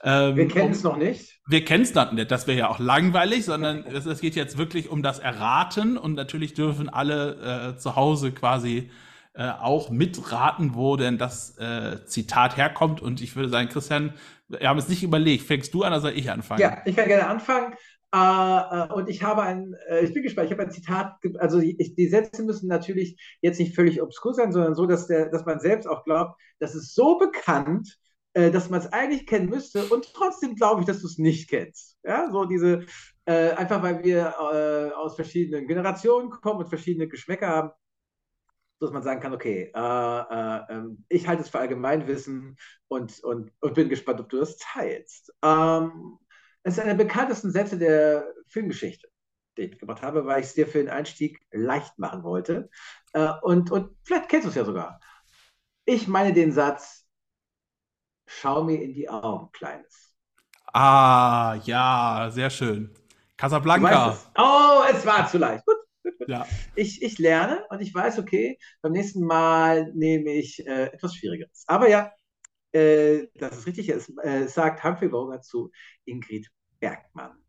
[SPEAKER 2] Ähm, wir kennen es noch nicht.
[SPEAKER 1] Wir kennen es noch nicht. Das wäre ja auch langweilig, sondern es, es, geht jetzt wirklich um das Erraten und natürlich dürfen alle äh, zu Hause quasi äh, auch mitraten, wo denn das äh, Zitat herkommt. Und ich würde sagen, Christian, wir haben es nicht überlegt. Fängst du an oder soll ich anfangen?
[SPEAKER 2] Ja, ich kann gerne anfangen. Uh, und ich habe ein, uh, ich bin gespannt, ich habe ein Zitat, also ich, die Sätze müssen natürlich jetzt nicht völlig obskur sein, sondern so, dass, der, dass man selbst auch glaubt, das ist so bekannt, äh, dass man es eigentlich kennen müsste und trotzdem glaube ich, dass du es nicht kennst. Ja, so diese, äh, einfach weil wir äh, aus verschiedenen Generationen kommen und verschiedene Geschmäcker haben, dass man sagen kann, okay, äh, äh, ähm, ich halte es für Allgemeinwissen und, und, und bin gespannt, ob du das teilst. Ähm, es ist einer der bekanntesten Sätze der Filmgeschichte, den ich mitgebracht habe, weil ich es dir für den Einstieg leicht machen wollte. Äh, und, und vielleicht kennst du es ja sogar. Ich meine den Satz, Schau mir in die Augen, Kleines.
[SPEAKER 1] Ah, ja, sehr schön. Casablanca.
[SPEAKER 2] Oh, es war zu leicht. Gut. Ja. Ich, ich lerne und ich weiß, okay, beim nächsten Mal nehme ich äh, etwas Schwierigeres. Aber ja, äh, das ist richtig. Es äh, sagt Humphrey Bogart zu Ingrid Bergmann.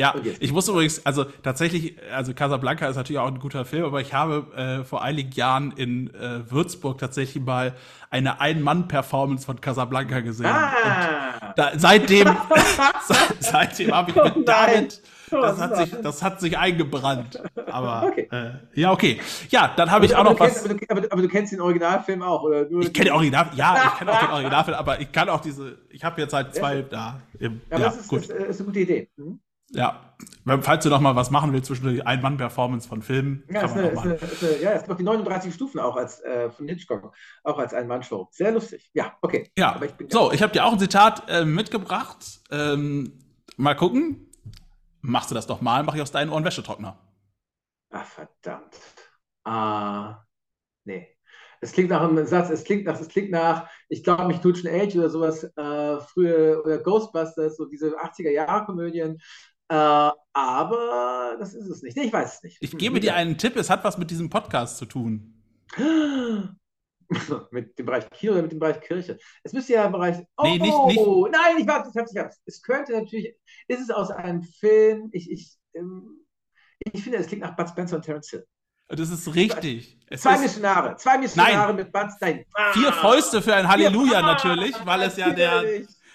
[SPEAKER 1] Ja, ich muss übrigens, also tatsächlich, also Casablanca ist natürlich auch ein guter Film, aber ich habe äh, vor einigen Jahren in äh, Würzburg tatsächlich mal eine Ein-Mann-Performance von Casablanca gesehen. Ah. Da, seitdem seitdem habe ich oh, mit damit, das hat, sich, das hat sich eingebrannt. Aber okay. Äh, ja, okay. Ja, dann habe ich auch noch
[SPEAKER 2] was. aber, du, aber, aber, du, kennst den Originalfilm auch, oder?
[SPEAKER 1] Nur ich kenne den Original, ja, ich kenne auch den Originalfilm, aber ich kann auch diese, ich habe jetzt halt zwei da. Im,
[SPEAKER 2] ja, ja, das ist, gut. Ist, ist eine gute Idee. Hm?
[SPEAKER 1] Ja, falls du noch mal was machen willst zwischen der Ein-Mann-Performance von Filmen.
[SPEAKER 2] Ja, es, eine, ist eine, ist eine, ja, es gibt auch die 39 Stufen auch als äh, von Hitchcock, auch als Ein-Mann-Show. Sehr lustig. Ja, okay.
[SPEAKER 1] Ja, ich so, ich habe dir auch ein Zitat äh, mitgebracht. Ähm, mal gucken. Machst du das doch mal, mache ich aus deinen Ohren Wäschetrockner.
[SPEAKER 2] Ach, verdammt. Ah, nee. Es klingt nach einem Satz, es klingt nach, es klingt nach, ich glaube, mich tut schon Age oder sowas, äh, früher, oder Ghostbusters, so diese 80er-Jahre-Komödien. Äh, aber das ist es nicht. Ich weiß es nicht.
[SPEAKER 1] Ich gebe dir einen Tipp, es hat was mit diesem Podcast zu tun.
[SPEAKER 2] mit dem Bereich Kino oder mit dem Bereich Kirche? Es müsste ja im Bereich.
[SPEAKER 1] Oh, nee, nicht, nicht.
[SPEAKER 2] nein, ich warte, ich hab's, ich hab's. Es könnte natürlich. Ist es aus einem Film? Ich, ich, ähm, ich finde, es klingt nach Bud Spencer und Terence Hill.
[SPEAKER 1] Das ist richtig.
[SPEAKER 2] Es zwei ist, Missionare. Zwei Missionare
[SPEAKER 1] nein.
[SPEAKER 2] mit Bud
[SPEAKER 1] Nein. Vier Fäuste für ein Halleluja ah, natürlich, weil es ja der.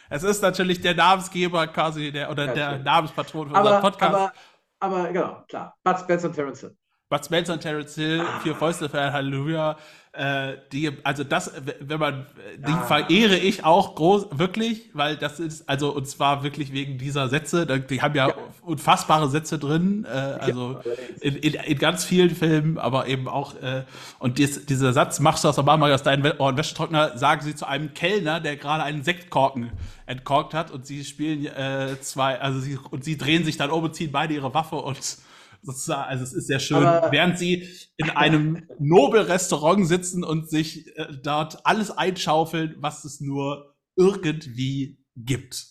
[SPEAKER 1] Es ist natürlich der Namensgeber quasi, der, oder ja, der Namenspatron
[SPEAKER 2] für unseren Podcast. Aber, aber genau, klar. Bud Spencer und Terence Hill.
[SPEAKER 1] Bud Spencer und Terence Hill. Vier Fäuste für ein Halleluja. Äh, die, also das, wenn man, die verehre ich auch groß, wirklich, weil das ist, also und zwar wirklich wegen dieser Sätze, die haben ja, ja. unfassbare Sätze drin, äh, also ja, in, in, in, ganz vielen Filmen, aber eben auch, äh, und dies, dieser Satz, machst du aus der Mama aus deinem Ohren Wäschetrockner, sagen sie zu einem Kellner, der gerade einen Sektkorken entkorkt hat und sie spielen äh, zwei, also sie, und sie drehen sich dann um und ziehen beide ihre Waffe und sozusagen, also es ist sehr schön, Aber während sie in einem Nobel-Restaurant sitzen und sich äh, dort alles einschaufeln, was es nur irgendwie gibt.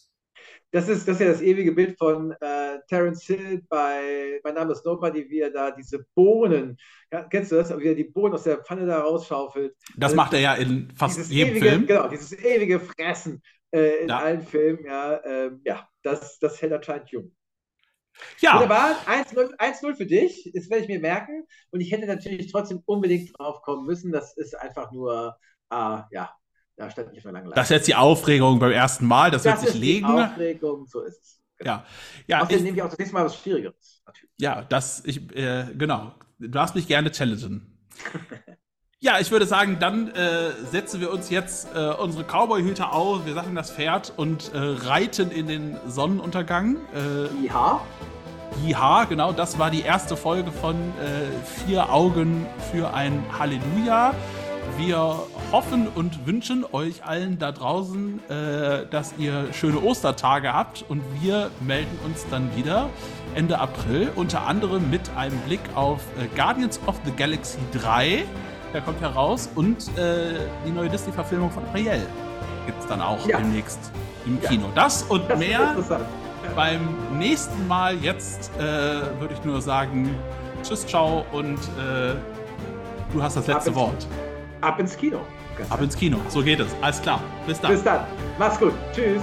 [SPEAKER 2] das ist, das ist ja das ewige Bild von äh, Terence Hill bei Mein Name ist Nobody, wie er da diese Bohnen, ja, kennst du das, wie er die Bohnen aus der Pfanne da rausschaufelt.
[SPEAKER 1] Das also, macht er ja in fast jedem
[SPEAKER 2] ewige,
[SPEAKER 1] Film.
[SPEAKER 2] Genau, dieses ewige Fressen äh, in ja. allen Filmen, ja, ähm, ja das, das hält anscheinend jung. Ja. Wunderbar, 1-0 für dich, das werde ich mir merken. Und ich hätte natürlich trotzdem unbedingt drauf kommen müssen. Das ist einfach nur, äh, ja, da stand nicht mehr lange.
[SPEAKER 1] Das ist jetzt die Aufregung beim ersten Mal, das, das wird sich legen. Die
[SPEAKER 2] Aufregung, so ist es.
[SPEAKER 1] Genau. Ja. ja
[SPEAKER 2] Außerdem nehme ich auch das nächste Mal was Schwierigeres.
[SPEAKER 1] Natürlich. Ja, das, ich, äh, genau. Du darfst mich gerne challengen. ja, ich würde sagen, dann äh, setzen wir uns jetzt äh, unsere Cowboy-Hüte auf, wir sagen das Pferd und äh, reiten in den Sonnenuntergang.
[SPEAKER 2] Äh, ja.
[SPEAKER 1] Ja, genau, das war die erste Folge von äh, Vier Augen für ein Halleluja. Wir hoffen und wünschen euch allen da draußen, äh, dass ihr schöne Ostertage habt und wir melden uns dann wieder Ende April, unter anderem mit einem Blick auf äh, Guardians of the Galaxy 3. Der kommt heraus und äh, die neue Disney-Verfilmung von Ariel gibt es dann auch ja. demnächst im Kino. Ja. Das und das mehr beim nächsten Mal. Jetzt äh, würde ich nur sagen, tschüss, ciao und äh, du hast das letzte Wort.
[SPEAKER 2] Ab ins Kino.
[SPEAKER 1] Ab ins Kino. So geht es. Alles klar. Bis dann.
[SPEAKER 2] Bis dann. Mach's gut. Tschüss.